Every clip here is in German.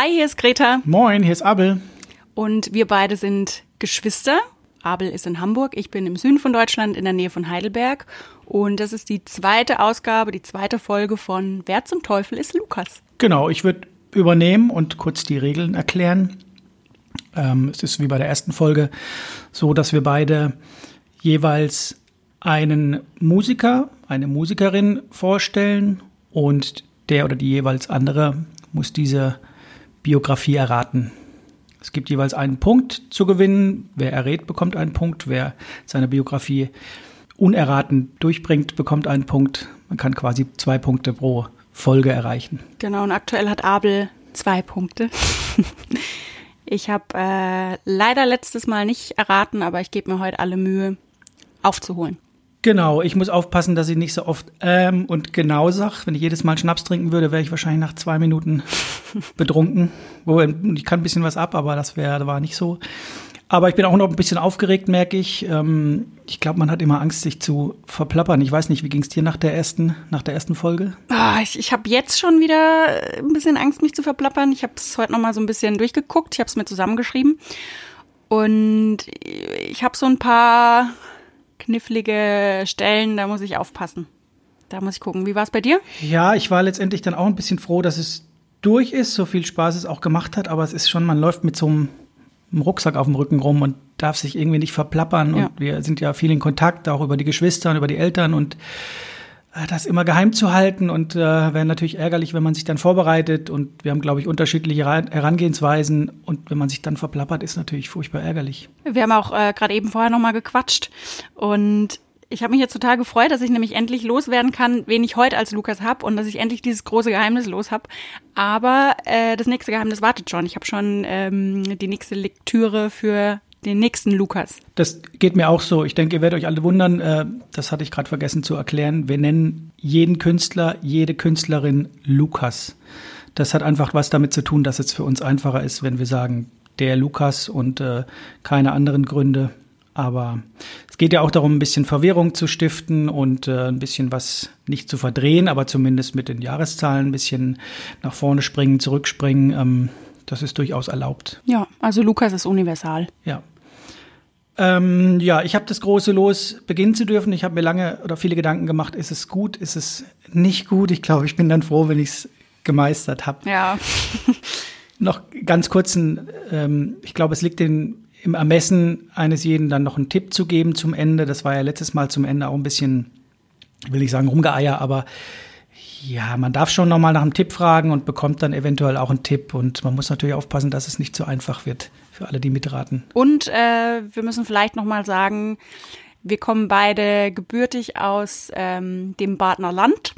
Hi, hier ist Greta. Moin, hier ist Abel. Und wir beide sind Geschwister. Abel ist in Hamburg, ich bin im Süden von Deutschland in der Nähe von Heidelberg. Und das ist die zweite Ausgabe, die zweite Folge von Wer zum Teufel ist Lukas? Genau, ich würde übernehmen und kurz die Regeln erklären. Ähm, es ist wie bei der ersten Folge so, dass wir beide jeweils einen Musiker, eine Musikerin vorstellen und der oder die jeweils andere muss diese Biografie erraten. Es gibt jeweils einen Punkt zu gewinnen. Wer errät, bekommt einen Punkt. Wer seine Biografie unerraten durchbringt, bekommt einen Punkt. Man kann quasi zwei Punkte pro Folge erreichen. Genau, und aktuell hat Abel zwei Punkte. ich habe äh, leider letztes Mal nicht erraten, aber ich gebe mir heute alle Mühe, aufzuholen. Genau, ich muss aufpassen, dass ich nicht so oft ähm und genau sag. Wenn ich jedes Mal Schnaps trinken würde, wäre ich wahrscheinlich nach zwei Minuten betrunken. Ich kann ein bisschen was ab, aber das wäre war nicht so. Aber ich bin auch noch ein bisschen aufgeregt, merke ich. Ähm, ich glaube, man hat immer Angst, sich zu verplappern. Ich weiß nicht, wie ging es dir nach der ersten, nach der ersten Folge? Ah, ich ich habe jetzt schon wieder ein bisschen Angst, mich zu verplappern. Ich habe es heute noch mal so ein bisschen durchgeguckt. Ich habe es mir zusammengeschrieben und ich habe so ein paar knifflige Stellen. Da muss ich aufpassen. Da muss ich gucken. Wie war es bei dir? Ja, ich war letztendlich dann auch ein bisschen froh, dass es durch ist, so viel Spaß es auch gemacht hat. Aber es ist schon, man läuft mit so einem Rucksack auf dem Rücken rum und darf sich irgendwie nicht verplappern. Ja. Und wir sind ja viel in Kontakt, auch über die Geschwister und über die Eltern und das immer geheim zu halten und äh, wäre natürlich ärgerlich, wenn man sich dann vorbereitet und wir haben, glaube ich, unterschiedliche Herangehensweisen und wenn man sich dann verplappert, ist natürlich furchtbar ärgerlich. Wir haben auch äh, gerade eben vorher nochmal gequatscht und ich habe mich jetzt total gefreut, dass ich nämlich endlich loswerden kann, wen ich heute als Lukas habe und dass ich endlich dieses große Geheimnis los habe. Aber äh, das nächste Geheimnis wartet schon. Ich habe schon ähm, die nächste Lektüre für den nächsten Lukas. Das geht mir auch so. Ich denke, ihr werdet euch alle wundern, äh, das hatte ich gerade vergessen zu erklären. Wir nennen jeden Künstler, jede Künstlerin Lukas. Das hat einfach was damit zu tun, dass es für uns einfacher ist, wenn wir sagen, der Lukas und äh, keine anderen Gründe. Aber es geht ja auch darum, ein bisschen Verwirrung zu stiften und äh, ein bisschen was nicht zu verdrehen, aber zumindest mit den Jahreszahlen ein bisschen nach vorne springen, zurückspringen. Ähm, das ist durchaus erlaubt. Ja, also Lukas ist universal. Ja. Ähm, ja, ich habe das große Los beginnen zu dürfen. Ich habe mir lange oder viele Gedanken gemacht, ist es gut, ist es nicht gut? Ich glaube, ich bin dann froh, wenn ich es gemeistert habe. Ja. Noch ganz kurzen, ähm, ich glaube, es liegt in im Ermessen eines jeden dann noch einen Tipp zu geben zum Ende. Das war ja letztes Mal zum Ende auch ein bisschen, will ich sagen, rumgeeier, aber ja, man darf schon nochmal nach einem Tipp fragen und bekommt dann eventuell auch einen Tipp. Und man muss natürlich aufpassen, dass es nicht zu einfach wird für alle, die mitraten. Und äh, wir müssen vielleicht nochmal sagen, wir kommen beide gebürtig aus ähm, dem Badner Land.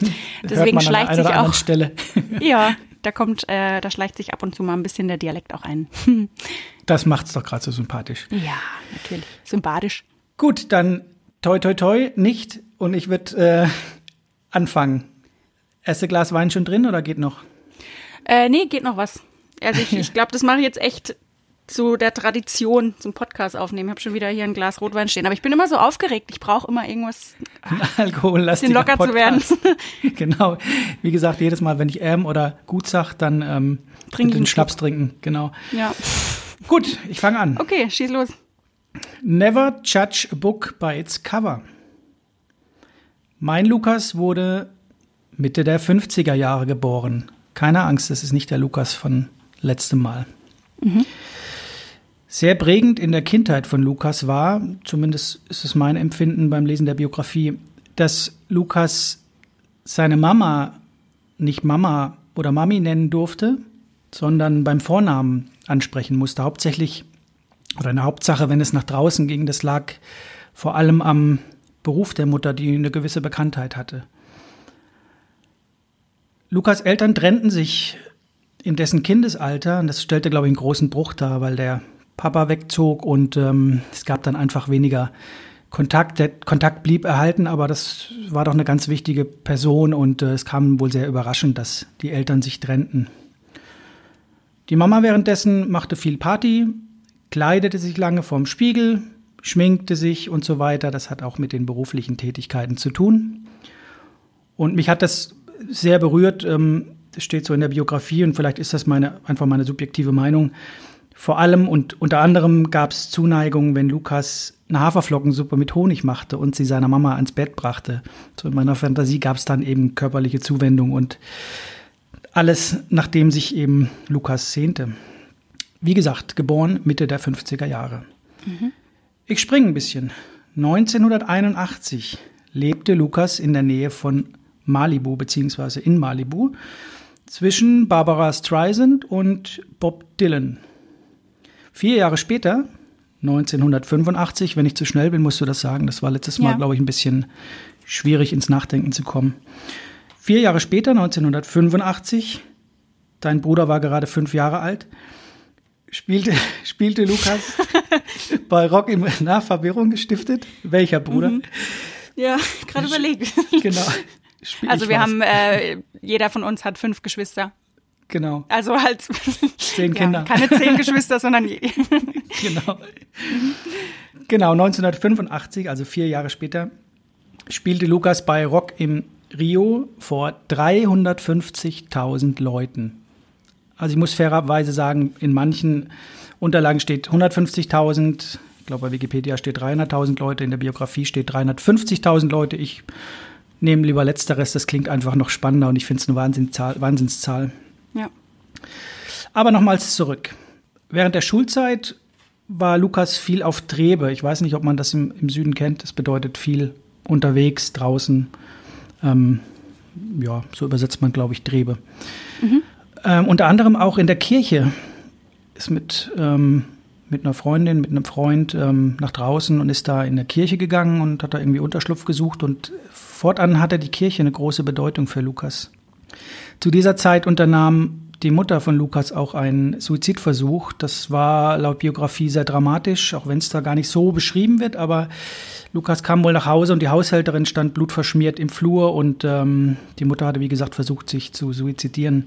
Deswegen schleicht sich auch. Ja, da kommt, äh, da schleicht sich ab und zu mal ein bisschen der Dialekt auch ein. das macht's doch gerade so sympathisch. Ja, natürlich. Sympathisch. Gut, dann toi toi toi nicht und ich würde äh, anfangen. Erste Glas Wein schon drin oder geht noch? Äh, nee, geht noch was. Also ich, ich glaube, das mache ich jetzt echt zu der Tradition zum Podcast aufnehmen. Ich habe schon wieder hier ein Glas Rotwein stehen. Aber ich bin immer so aufgeregt. Ich brauche immer irgendwas, Alkohol, bisschen locker Podcast. zu werden. genau. Wie gesagt, jedes Mal, wenn ich ähm oder gut sag, dann ähm, Trink den Schnaps trinken. Genau. Ja. Gut, ich fange an. Okay, schieß los. Never judge a book by its cover. Mein Lukas wurde Mitte der 50er Jahre geboren. Keine Angst, das ist nicht der Lukas von letztem Mal. Mhm. Sehr prägend in der Kindheit von Lukas war, zumindest ist es mein Empfinden beim Lesen der Biografie, dass Lukas seine Mama nicht Mama oder Mami nennen durfte, sondern beim Vornamen ansprechen musste. Hauptsächlich oder eine Hauptsache, wenn es nach draußen ging, das lag vor allem am Beruf der Mutter, die eine gewisse Bekanntheit hatte. Lukas Eltern trennten sich in dessen Kindesalter, und das stellte, glaube ich, einen großen Bruch dar, weil der Papa wegzog und ähm, es gab dann einfach weniger Kontakt. Der Kontakt blieb erhalten, aber das war doch eine ganz wichtige Person und äh, es kam wohl sehr überraschend, dass die Eltern sich trennten. Die Mama währenddessen machte viel Party, kleidete sich lange vorm Spiegel, schminkte sich und so weiter. Das hat auch mit den beruflichen Tätigkeiten zu tun. Und mich hat das sehr berührt. Ähm, das steht so in der Biografie und vielleicht ist das meine, einfach meine subjektive Meinung. Vor allem und unter anderem gab es Zuneigung, wenn Lukas eine Haferflockensuppe mit Honig machte und sie seiner Mama ans Bett brachte. So in meiner Fantasie gab es dann eben körperliche Zuwendung und alles, nachdem sich eben Lukas sehnte. Wie gesagt, geboren Mitte der 50er Jahre. Mhm. Ich springe ein bisschen. 1981 lebte Lukas in der Nähe von Malibu, beziehungsweise in Malibu, zwischen Barbara Streisand und Bob Dylan. Vier Jahre später, 1985, wenn ich zu schnell bin, musst du das sagen. Das war letztes Mal, ja. glaube ich, ein bisschen schwierig ins Nachdenken zu kommen. Vier Jahre später, 1985, dein Bruder war gerade fünf Jahre alt, spielte, spielte Lukas bei Rock im nach Verwirrung gestiftet. Welcher Bruder? Mhm. Ja, gerade überlegt. Genau. Spiel also wir haben, äh, jeder von uns hat fünf Geschwister. Genau. Also halt zehn Kinder. Ja, keine zehn Geschwister, sondern genau. Genau, 1985, also vier Jahre später, spielte Lukas bei Rock im Rio vor 350.000 Leuten. Also ich muss fairerweise sagen, in manchen Unterlagen steht 150.000, ich glaube bei Wikipedia steht 300.000 Leute, in der Biografie steht 350.000 Leute. Ich nehme lieber letzteres, das klingt einfach noch spannender und ich finde es eine Wahnsinnszahl. Wahnsinnszahl. Ja. Aber nochmals zurück. Während der Schulzeit war Lukas viel auf Trebe. Ich weiß nicht, ob man das im, im Süden kennt. Das bedeutet viel unterwegs, draußen. Ähm, ja, so übersetzt man, glaube ich, Trebe. Mhm. Ähm, unter anderem auch in der Kirche ist mit, ähm, mit einer Freundin, mit einem Freund ähm, nach draußen und ist da in der Kirche gegangen und hat da irgendwie Unterschlupf gesucht und fortan hatte die Kirche eine große Bedeutung für Lukas. Zu dieser Zeit unternahm die Mutter von Lukas auch einen Suizidversuch. Das war laut Biografie sehr dramatisch, auch wenn es da gar nicht so beschrieben wird. Aber Lukas kam wohl nach Hause und die Haushälterin stand blutverschmiert im Flur und ähm, die Mutter hatte, wie gesagt, versucht, sich zu suizidieren.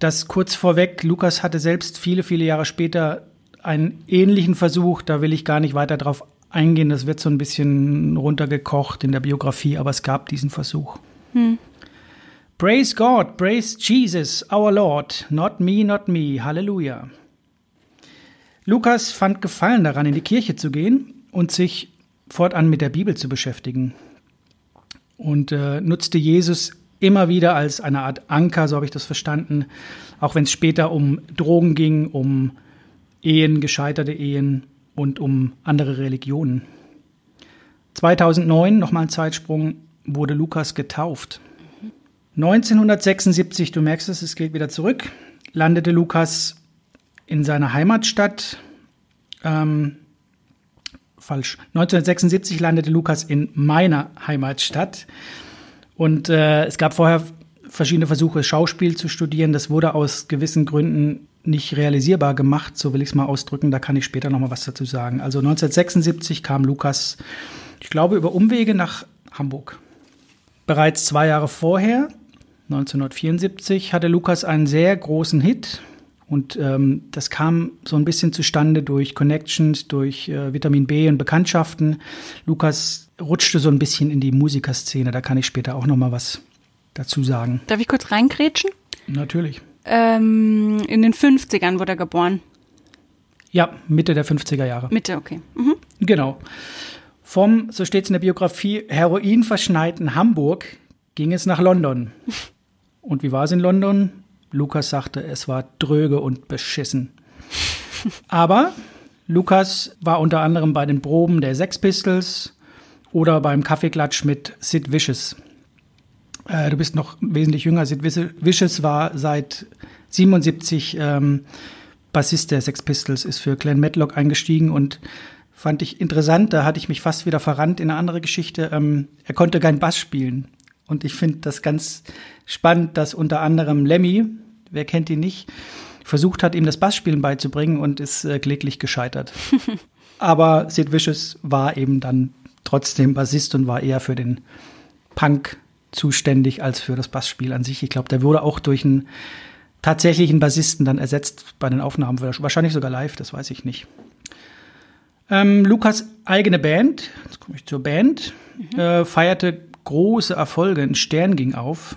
Das kurz vorweg, Lukas hatte selbst viele, viele Jahre später einen ähnlichen Versuch. Da will ich gar nicht weiter drauf eingehen. Das wird so ein bisschen runtergekocht in der Biografie, aber es gab diesen Versuch. Hm. Praise God, praise Jesus, our Lord, not me, not me, Halleluja. Lukas fand Gefallen daran, in die Kirche zu gehen und sich fortan mit der Bibel zu beschäftigen und äh, nutzte Jesus immer wieder als eine Art Anker, so habe ich das verstanden, auch wenn es später um Drogen ging, um Ehen, gescheiterte Ehen und um andere Religionen. 2009, nochmal ein Zeitsprung, wurde Lukas getauft. 1976, du merkst es, es geht wieder zurück, landete Lukas in seiner Heimatstadt. Ähm, falsch. 1976 landete Lukas in meiner Heimatstadt. Und äh, es gab vorher verschiedene Versuche, Schauspiel zu studieren. Das wurde aus gewissen Gründen nicht realisierbar gemacht, so will ich es mal ausdrücken. Da kann ich später noch mal was dazu sagen. Also 1976 kam Lukas, ich glaube, über Umwege nach Hamburg. Bereits zwei Jahre vorher 1974 hatte Lukas einen sehr großen Hit und ähm, das kam so ein bisschen zustande durch Connections, durch äh, Vitamin B und Bekanntschaften. Lukas rutschte so ein bisschen in die Musikerszene, da kann ich später auch noch mal was dazu sagen. Darf ich kurz reingrätschen? Natürlich. Ähm, in den 50ern wurde er geboren. Ja, Mitte der 50er Jahre. Mitte, okay. Mhm. Genau. Vom, so steht es in der Biografie, heroinverschneiten Hamburg ging es nach London. Und wie war es in London? Lukas sagte, es war dröge und beschissen. Aber Lukas war unter anderem bei den Proben der Sex Pistols oder beim Kaffeeklatsch mit Sid Vicious. Äh, du bist noch wesentlich jünger. Sid Vicious war seit 77 ähm, Bassist der Sex Pistols, ist für Glenn Matlock eingestiegen und fand ich interessant. Da hatte ich mich fast wieder verrannt in eine andere Geschichte. Ähm, er konnte kein Bass spielen. Und ich finde das ganz spannend, dass unter anderem Lemmy, wer kennt ihn nicht, versucht hat, ihm das Bassspielen beizubringen und ist äh, kläglich gescheitert. Aber Sid Vicious war eben dann trotzdem Bassist und war eher für den Punk zuständig als für das Bassspiel an sich. Ich glaube, der wurde auch durch einen tatsächlichen Bassisten dann ersetzt bei den Aufnahmen, wahrscheinlich sogar live, das weiß ich nicht. Ähm, Lukas eigene Band, jetzt komme ich zur Band, mhm. äh, feierte große Erfolge. Ein Stern ging auf.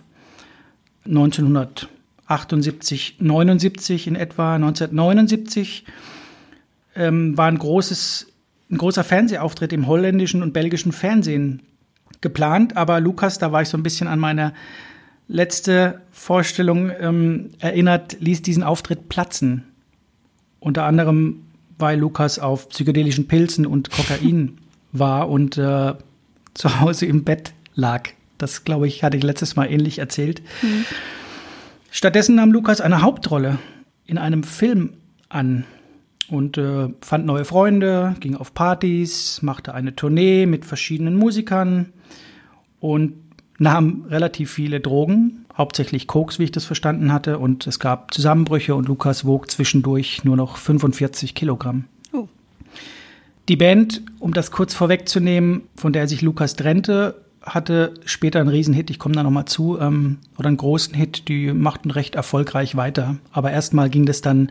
1978, 79 in etwa. 1979 ähm, war ein, großes, ein großer Fernsehauftritt im holländischen und belgischen Fernsehen geplant. Aber Lukas, da war ich so ein bisschen an meine letzte Vorstellung ähm, erinnert, ließ diesen Auftritt platzen. Unter anderem, weil Lukas auf psychedelischen Pilzen und Kokain war und äh, zu Hause im Bett lag. Das, glaube ich, hatte ich letztes Mal ähnlich erzählt. Mhm. Stattdessen nahm Lukas eine Hauptrolle in einem Film an und äh, fand neue Freunde, ging auf Partys, machte eine Tournee mit verschiedenen Musikern und nahm relativ viele Drogen, hauptsächlich Koks, wie ich das verstanden hatte. Und es gab Zusammenbrüche und Lukas wog zwischendurch nur noch 45 Kilogramm. Oh. Die Band, um das kurz vorwegzunehmen, von der sich Lukas trennte, hatte später einen Riesenhit, ich komme da nochmal zu, ähm, oder einen großen Hit, die machten recht erfolgreich weiter. Aber erstmal ging das dann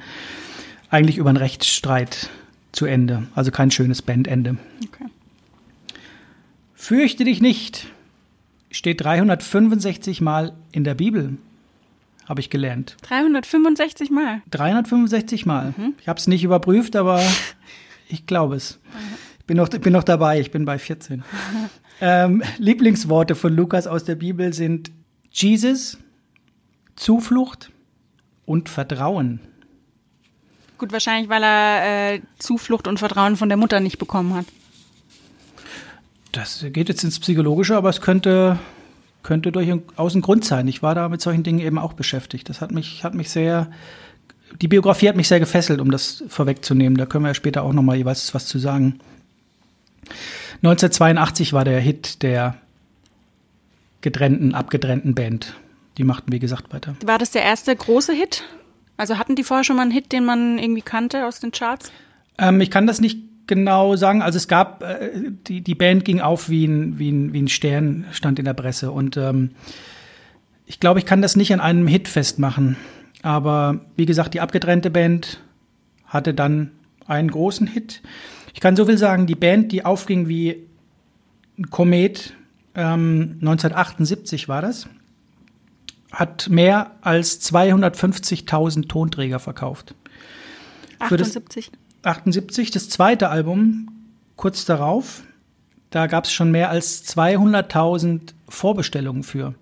eigentlich über einen Rechtsstreit zu Ende. Also kein schönes Bandende. Okay. Fürchte dich nicht steht 365 Mal in der Bibel, habe ich gelernt. 365 Mal? 365 Mal. Mhm. Ich habe es nicht überprüft, aber ich glaube es. Ich bin noch, bin noch dabei, ich bin bei 14. ähm, Lieblingsworte von Lukas aus der Bibel sind Jesus, Zuflucht und Vertrauen. Gut, wahrscheinlich, weil er äh, Zuflucht und Vertrauen von der Mutter nicht bekommen hat. Das geht jetzt ins Psychologische, aber es könnte, könnte durchaus ein Grund sein. Ich war da mit solchen Dingen eben auch beschäftigt. Das hat mich, hat mich sehr, die Biografie hat mich sehr gefesselt, um das vorwegzunehmen. Da können wir ja später auch nochmal jeweils was zu sagen. 1982 war der Hit der getrennten, abgetrennten Band. Die machten, wie gesagt, weiter. War das der erste große Hit? Also hatten die vorher schon mal einen Hit, den man irgendwie kannte aus den Charts? Ähm, ich kann das nicht genau sagen. Also es gab, äh, die, die Band ging auf wie ein, wie, ein, wie ein Stern, stand in der Presse. Und ähm, ich glaube, ich kann das nicht an einem Hit festmachen. Aber wie gesagt, die abgetrennte Band hatte dann einen großen Hit. Ich kann so viel sagen, die Band, die aufging wie ein Komet, ähm, 1978 war das, hat mehr als 250.000 Tonträger verkauft. 78? 78, das zweite Album, kurz darauf, da gab es schon mehr als 200.000 Vorbestellungen für.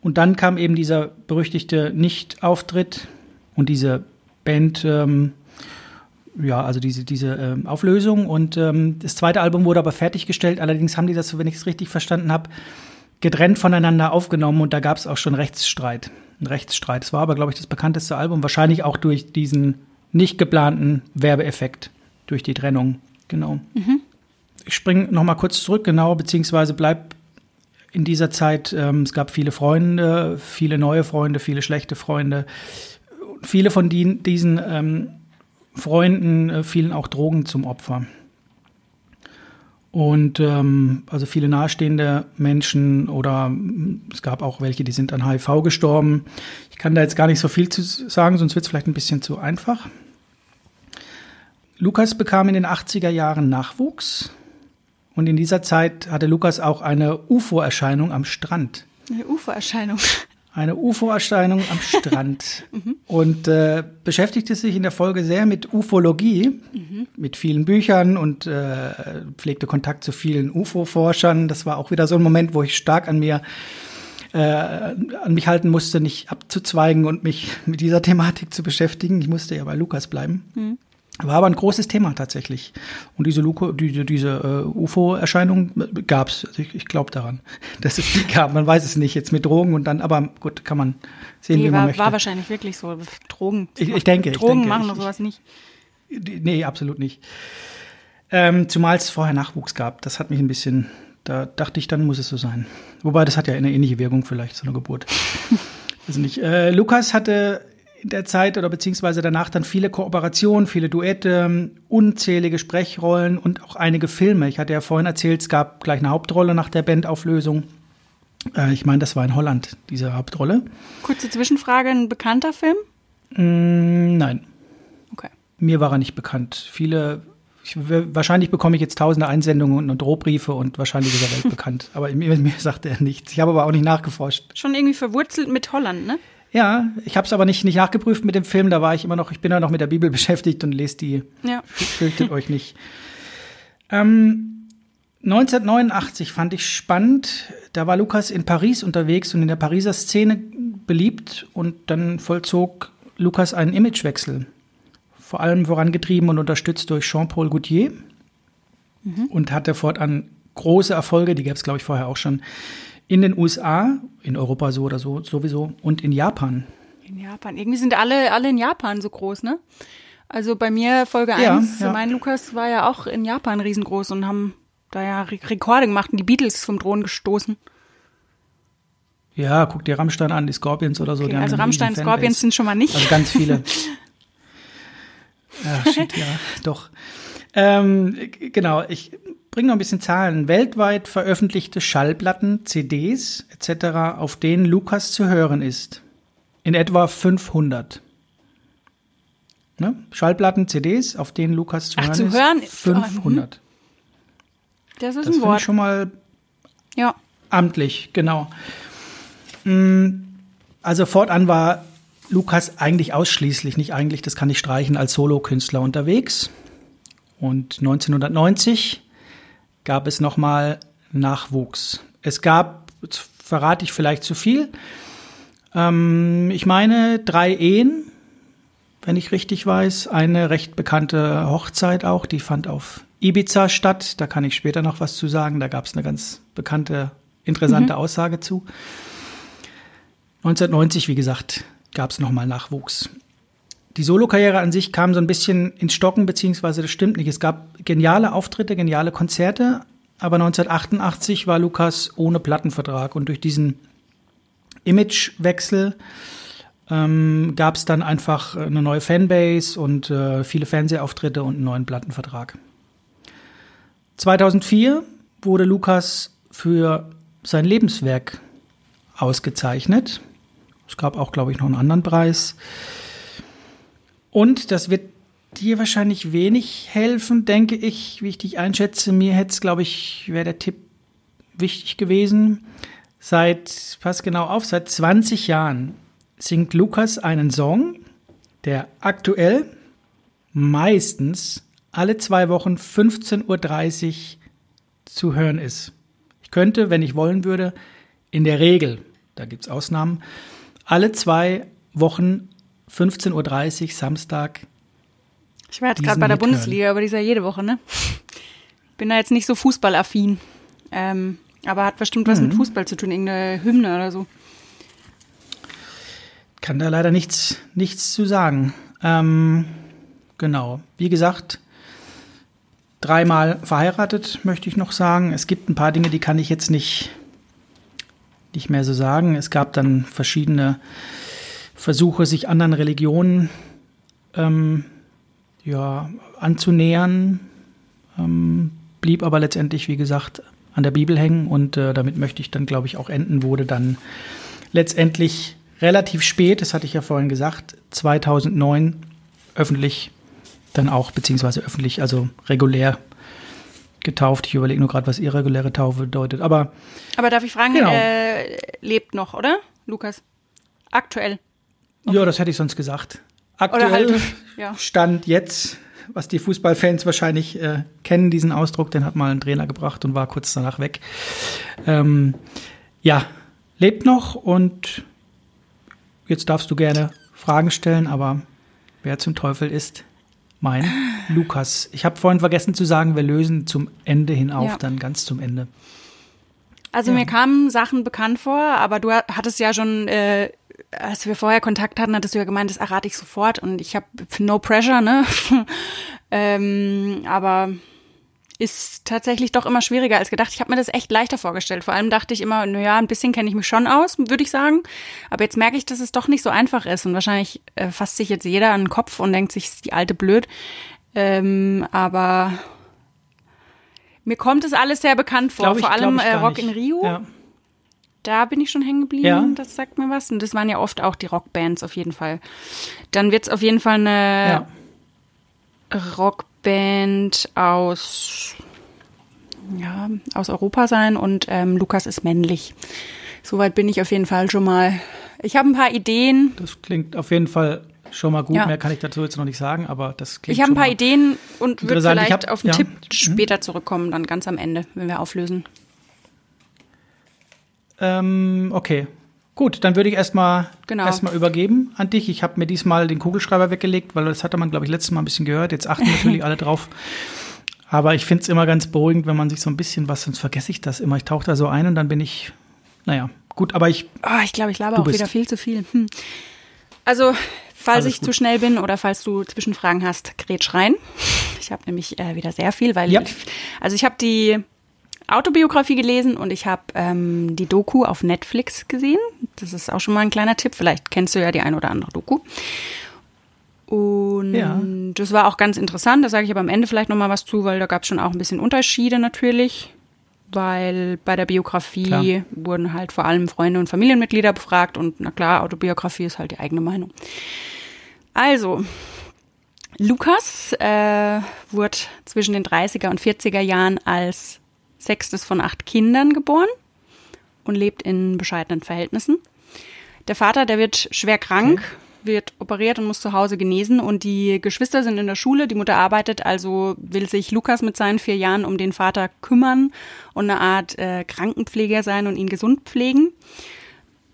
Und dann kam eben dieser berüchtigte Nicht-Auftritt und diese Band, ähm, ja, also diese, diese ähm, Auflösung. Und ähm, das zweite Album wurde aber fertiggestellt. Allerdings haben die das, wenn ich es richtig verstanden habe, getrennt voneinander aufgenommen und da gab es auch schon Rechtsstreit. Ein Rechtsstreit. Es war aber, glaube ich, das bekannteste Album, wahrscheinlich auch durch diesen nicht geplanten Werbeeffekt durch die Trennung. Genau. Mhm. Ich springe noch mal kurz zurück, genau, beziehungsweise bleib in dieser Zeit, ähm, es gab viele Freunde, viele neue Freunde, viele schlechte Freunde. Viele von die, diesen ähm, Freunden äh, fielen auch Drogen zum Opfer. Und ähm, also viele nahestehende Menschen oder es gab auch welche, die sind an HIV gestorben. Ich kann da jetzt gar nicht so viel zu sagen, sonst wird es vielleicht ein bisschen zu einfach. Lukas bekam in den 80er Jahren Nachwuchs und in dieser Zeit hatte Lukas auch eine UFO-Erscheinung am Strand. Eine UFO-Erscheinung. Eine UFO-Erscheinung am Strand mhm. und äh, beschäftigte sich in der Folge sehr mit Ufologie, mhm. mit vielen Büchern und äh, pflegte Kontakt zu vielen UFO-Forschern. Das war auch wieder so ein Moment, wo ich stark an mir äh, an mich halten musste, nicht abzuzweigen und mich mit dieser Thematik zu beschäftigen. Ich musste ja bei Lukas bleiben. Mhm. War aber ein großes Thema tatsächlich. Und diese, Luko, diese, diese uh, UFO-Erscheinung gab es. Also ich, ich glaube daran, dass es die gab. Man weiß es nicht jetzt mit Drogen und dann, aber gut, kann man sehen, nee, wie man war, möchte. War wahrscheinlich wirklich so. Drogen. Ich, ich denke. Drogen ich denke, machen oder sowas nicht. Nee, absolut nicht. Ähm, zumal es vorher Nachwuchs gab. Das hat mich ein bisschen, da dachte ich, dann muss es so sein. Wobei, das hat ja eine ähnliche Wirkung vielleicht, so eine Geburt. also nicht. Äh, Lukas hatte in der Zeit oder beziehungsweise danach dann viele Kooperationen, viele Duette, unzählige Sprechrollen und auch einige Filme. Ich hatte ja vorhin erzählt, es gab gleich eine Hauptrolle nach der Bandauflösung. Äh, ich meine, das war in Holland, diese Hauptrolle. Kurze Zwischenfrage, ein bekannter Film? Mm, nein. Okay. Mir war er nicht bekannt. Viele ich, wahrscheinlich bekomme ich jetzt tausende Einsendungen und Drohbriefe und wahrscheinlich ist er weltbekannt. aber mir, mir sagt er nichts. Ich habe aber auch nicht nachgeforscht. Schon irgendwie verwurzelt mit Holland, ne? Ja, ich habe es aber nicht, nicht nachgeprüft mit dem Film. Da war ich immer noch, ich bin ja noch mit der Bibel beschäftigt und lese die. Ja. Fürchtet euch nicht. Ähm, 1989 fand ich spannend. Da war Lukas in Paris unterwegs und in der Pariser Szene beliebt und dann vollzog Lukas einen Imagewechsel. Vor allem vorangetrieben und unterstützt durch Jean-Paul Gaultier mhm. und hatte fortan große Erfolge, die gab es, glaube ich, vorher auch schon, in den USA, in Europa so oder so sowieso und in Japan. In Japan. Irgendwie sind alle, alle in Japan so groß, ne? Also bei mir Folge 1, ja, ja. mein Lukas war ja auch in Japan riesengroß und haben da ja Rekorde gemacht und die Beatles vom Thron gestoßen. Ja, guck dir Rammstein an, die Scorpions oder so. Okay, also Rammstein, Scorpions sind schon mal nicht. Also ganz viele. ja, shit, ja, doch. Ähm, genau, ich bringe noch ein bisschen Zahlen. Weltweit veröffentlichte Schallplatten, CDs etc., auf denen Lukas zu hören ist. In etwa 500. Ne? Schallplatten, CDs, auf denen Lukas zu Ach, hören zu ist. Hören? 500. Das ist das ein Wort. Ich schon mal ja. amtlich, genau. Mm, also fortan war Lukas eigentlich ausschließlich, nicht eigentlich, das kann ich streichen, als Solokünstler unterwegs. Und 1990 gab es nochmal Nachwuchs. Es gab, verrate ich vielleicht zu viel, ähm, ich meine drei Ehen, wenn ich richtig weiß. Eine recht bekannte Hochzeit auch, die fand auf Ibiza statt. Da kann ich später noch was zu sagen. Da gab es eine ganz bekannte, interessante mhm. Aussage zu. 1990, wie gesagt, gab es nochmal Nachwuchs. Die Solokarriere an sich kam so ein bisschen ins Stocken, beziehungsweise das stimmt nicht. Es gab geniale Auftritte, geniale Konzerte, aber 1988 war Lukas ohne Plattenvertrag und durch diesen Imagewechsel ähm, gab es dann einfach eine neue Fanbase und äh, viele Fernsehauftritte und einen neuen Plattenvertrag. 2004 wurde Lukas für sein Lebenswerk ausgezeichnet. Es gab auch, glaube ich, noch einen anderen Preis. Und das wird dir wahrscheinlich wenig helfen, denke ich, wie ich dich einschätze. Mir hätte es, glaube ich, wäre der Tipp wichtig gewesen. Seit, pass genau auf, seit 20 Jahren singt Lukas einen Song, der aktuell meistens alle zwei Wochen 15.30 Uhr zu hören ist. Ich könnte, wenn ich wollen würde, in der Regel, da gibt es Ausnahmen, alle zwei Wochen 15.30 Uhr Samstag. Ich war jetzt gerade bei der Bundesliga, aber die ist ja jede Woche, ne? Bin da jetzt nicht so fußballaffin. Ähm, aber hat bestimmt was mhm. mit Fußball zu tun, irgendeine Hymne oder so. Kann da leider nichts, nichts zu sagen. Ähm, genau. Wie gesagt, dreimal verheiratet, möchte ich noch sagen. Es gibt ein paar Dinge, die kann ich jetzt nicht nicht mehr so sagen. Es gab dann verschiedene Versuche, sich anderen Religionen ähm, ja, anzunähern, ähm, blieb aber letztendlich, wie gesagt, an der Bibel hängen und äh, damit möchte ich dann, glaube ich, auch enden, wurde dann letztendlich relativ spät, das hatte ich ja vorhin gesagt, 2009 öffentlich dann auch, beziehungsweise öffentlich, also regulär getauft. Ich überlege nur gerade, was irreguläre Taufe bedeutet. Aber, Aber darf ich fragen, genau. äh, lebt noch, oder, Lukas? Aktuell? Okay. Ja, das hätte ich sonst gesagt. Aktuell halt, ja. Stand jetzt, was die Fußballfans wahrscheinlich äh, kennen, diesen Ausdruck, den hat mal ein Trainer gebracht und war kurz danach weg. Ähm, ja, lebt noch und jetzt darfst du gerne Fragen stellen, aber wer zum Teufel ist, mein Lukas. Ich habe vorhin vergessen zu sagen, wir lösen zum Ende hin auf, ja. dann ganz zum Ende. Also ja. mir kamen Sachen bekannt vor, aber du hattest ja schon, äh, als wir vorher Kontakt hatten, hattest du ja gemeint, das errate ich sofort und ich habe no pressure, ne? ähm, aber ist tatsächlich doch immer schwieriger als gedacht. Ich habe mir das echt leichter vorgestellt. Vor allem dachte ich immer, naja, ein bisschen kenne ich mich schon aus, würde ich sagen. Aber jetzt merke ich, dass es doch nicht so einfach ist. Und wahrscheinlich äh, fasst sich jetzt jeder an den Kopf und denkt sich, ist die alte blöd. Ähm, aber mir kommt es alles sehr bekannt vor. Ich, Vor allem äh, Rock in Rio. Ja. Da bin ich schon hängen geblieben. Ja. Das sagt mir was. Und das waren ja oft auch die Rockbands auf jeden Fall. Dann wird es auf jeden Fall eine ja. Rock Band aus, ja, aus Europa sein und ähm, Lukas ist männlich. Soweit bin ich auf jeden Fall schon mal. Ich habe ein paar Ideen. Das klingt auf jeden Fall schon mal gut. Ja. Mehr kann ich dazu jetzt noch nicht sagen, aber das klingt Ich habe ein paar Ideen und würde vielleicht hab, auf den ja. Tipp mhm. später zurückkommen, dann ganz am Ende, wenn wir auflösen. Ähm, okay. Gut, dann würde ich erstmal genau. erstmal übergeben an dich. Ich habe mir diesmal den Kugelschreiber weggelegt, weil das hatte man, glaube ich, letztes Mal ein bisschen gehört. Jetzt achten natürlich alle drauf. Aber ich finde es immer ganz beruhigend, wenn man sich so ein bisschen was, sonst vergesse ich das immer. Ich tauche da so ein und dann bin ich, naja, gut, aber ich. Oh, ich glaube, ich laber auch bist. wieder viel zu viel. Hm. Also, falls Alles ich gut. zu schnell bin oder falls du Zwischenfragen hast, grätsch rein. Ich habe nämlich äh, wieder sehr viel, weil ja. ich, also ich habe die Autobiografie gelesen und ich habe ähm, die Doku auf Netflix gesehen. Das ist auch schon mal ein kleiner Tipp. Vielleicht kennst du ja die ein oder andere Doku. Und ja. das war auch ganz interessant. Da sage ich aber am Ende vielleicht noch mal was zu, weil da gab es schon auch ein bisschen Unterschiede natürlich. Weil bei der Biografie klar. wurden halt vor allem Freunde und Familienmitglieder befragt und na klar, Autobiografie ist halt die eigene Meinung. Also, Lukas äh, wurde zwischen den 30er und 40er Jahren als sechstes von acht Kindern geboren und lebt in bescheidenen Verhältnissen. Der Vater, der wird schwer krank, okay. wird operiert und muss zu Hause genesen und die Geschwister sind in der Schule, die Mutter arbeitet, also will sich Lukas mit seinen vier Jahren um den Vater kümmern und eine Art äh, Krankenpfleger sein und ihn gesund pflegen.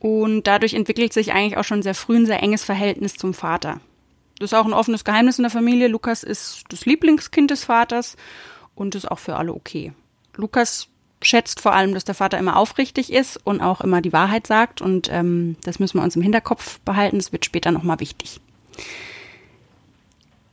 Und dadurch entwickelt sich eigentlich auch schon sehr früh ein sehr enges Verhältnis zum Vater. Das ist auch ein offenes Geheimnis in der Familie. Lukas ist das Lieblingskind des Vaters und ist auch für alle okay. Lukas schätzt vor allem, dass der Vater immer aufrichtig ist und auch immer die Wahrheit sagt. Und ähm, das müssen wir uns im Hinterkopf behalten. Das wird später nochmal wichtig.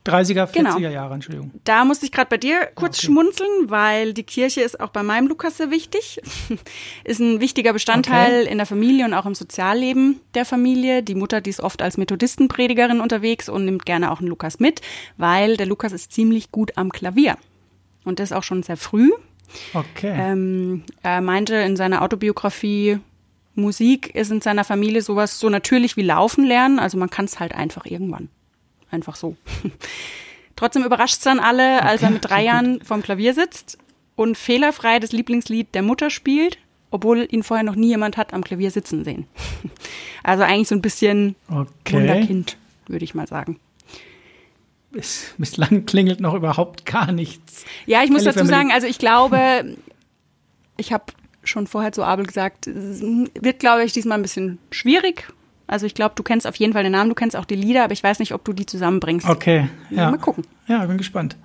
30er, 40er genau. Jahre, Entschuldigung. Da musste ich gerade bei dir kurz okay. schmunzeln, weil die Kirche ist auch bei meinem Lukas sehr wichtig. ist ein wichtiger Bestandteil okay. in der Familie und auch im Sozialleben der Familie. Die Mutter, die ist oft als Methodistenpredigerin unterwegs und nimmt gerne auch einen Lukas mit, weil der Lukas ist ziemlich gut am Klavier. Und das auch schon sehr früh. Okay. Ähm, er meinte in seiner Autobiografie, Musik ist in seiner Familie sowas so natürlich wie Laufen lernen. Also man kann es halt einfach irgendwann. Einfach so. Trotzdem überrascht es dann alle, als er mit drei Jahren vorm Klavier sitzt und fehlerfrei das Lieblingslied der Mutter spielt, obwohl ihn vorher noch nie jemand hat am Klavier sitzen sehen. Also eigentlich so ein bisschen okay. Wunderkind, würde ich mal sagen bis, bislang klingelt noch überhaupt gar nichts. Ja, ich muss Kelly dazu sagen, also ich glaube, ich habe schon vorher zu Abel gesagt, es wird, glaube ich, diesmal ein bisschen schwierig. Also ich glaube, du kennst auf jeden Fall den Namen, du kennst auch die Lieder, aber ich weiß nicht, ob du die zusammenbringst. Okay, ja. Mal gucken. Ja, bin gespannt.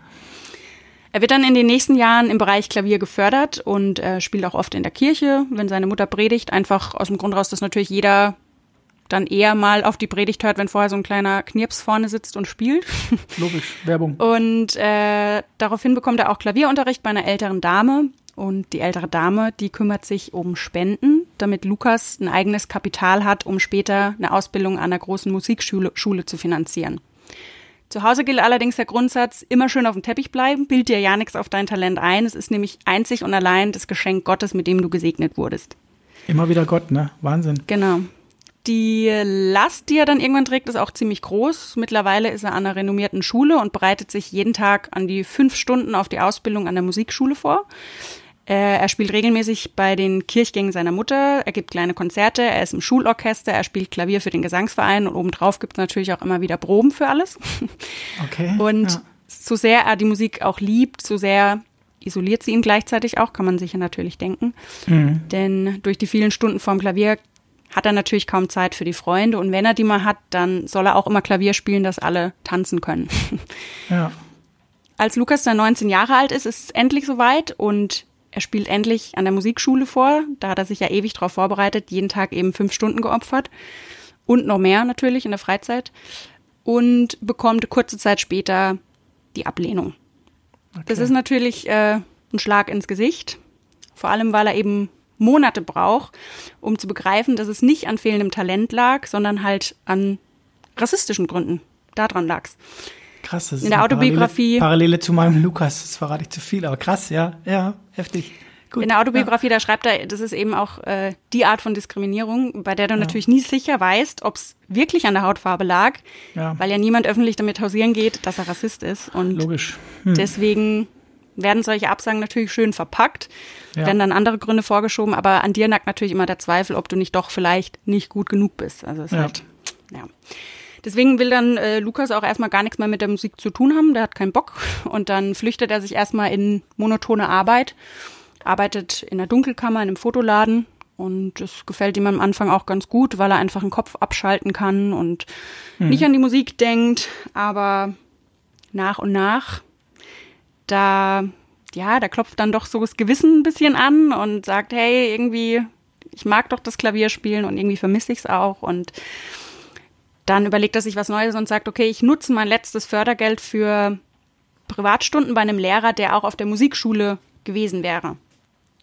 Er wird dann in den nächsten Jahren im Bereich Klavier gefördert und äh, spielt auch oft in der Kirche, wenn seine Mutter predigt, einfach aus dem Grund raus, dass natürlich jeder dann eher mal auf die Predigt hört, wenn vorher so ein kleiner Knirps vorne sitzt und spielt. Logisch, Werbung. Und äh, daraufhin bekommt er auch Klavierunterricht bei einer älteren Dame. Und die ältere Dame, die kümmert sich um Spenden, damit Lukas ein eigenes Kapital hat, um später eine Ausbildung an einer großen Musikschule Schule zu finanzieren. Zu Hause gilt allerdings der Grundsatz, immer schön auf dem Teppich bleiben, bild dir ja nichts auf dein Talent ein. Es ist nämlich einzig und allein das Geschenk Gottes, mit dem du gesegnet wurdest. Immer wieder Gott, ne? Wahnsinn. Genau. Die Last, die er dann irgendwann trägt, ist auch ziemlich groß. Mittlerweile ist er an einer renommierten Schule und bereitet sich jeden Tag an die fünf Stunden auf die Ausbildung an der Musikschule vor. Äh, er spielt regelmäßig bei den Kirchgängen seiner Mutter, er gibt kleine Konzerte, er ist im Schulorchester, er spielt Klavier für den Gesangsverein und obendrauf gibt es natürlich auch immer wieder Proben für alles. Okay. Und ja. so sehr er die Musik auch liebt, so sehr isoliert sie ihn gleichzeitig auch, kann man sich ja natürlich denken. Mhm. Denn durch die vielen Stunden vorm Klavier hat er natürlich kaum Zeit für die Freunde. Und wenn er die mal hat, dann soll er auch immer Klavier spielen, dass alle tanzen können. Ja. Als Lukas dann 19 Jahre alt ist, ist es endlich soweit und er spielt endlich an der Musikschule vor. Da hat er sich ja ewig darauf vorbereitet, jeden Tag eben fünf Stunden geopfert. Und noch mehr natürlich in der Freizeit. Und bekommt kurze Zeit später die Ablehnung. Okay. Das ist natürlich äh, ein Schlag ins Gesicht. Vor allem, weil er eben Monate braucht, um zu begreifen, dass es nicht an fehlendem Talent lag, sondern halt an rassistischen Gründen. Daran lag's. Krass, das ist in der Autobiografie. Parallele, Parallele, zu meinem Lukas, das verrate ich zu viel, aber krass, ja, ja, heftig. Gut, in der Autobiografie, ja. da schreibt er, das ist eben auch äh, die Art von Diskriminierung, bei der du ja. natürlich nie sicher weißt, ob es wirklich an der Hautfarbe lag, ja. weil ja niemand öffentlich damit hausieren geht, dass er Rassist ist. Und Logisch. Hm. Deswegen werden solche Absagen natürlich schön verpackt, ja. werden dann andere Gründe vorgeschoben, aber an dir nackt natürlich immer der Zweifel, ob du nicht doch vielleicht nicht gut genug bist. Also es ist halt, ja. Deswegen will dann äh, Lukas auch erstmal gar nichts mehr mit der Musik zu tun haben, der hat keinen Bock und dann flüchtet er sich erstmal in monotone Arbeit, arbeitet in der Dunkelkammer in einem Fotoladen und das gefällt ihm am Anfang auch ganz gut, weil er einfach den Kopf abschalten kann und mhm. nicht an die Musik denkt, aber nach und nach da, ja, da klopft dann doch so das Gewissen ein bisschen an und sagt, hey, irgendwie, ich mag doch das Klavierspielen und irgendwie vermisse ich es auch. Und dann überlegt er sich was Neues und sagt, okay, ich nutze mein letztes Fördergeld für Privatstunden bei einem Lehrer, der auch auf der Musikschule gewesen wäre.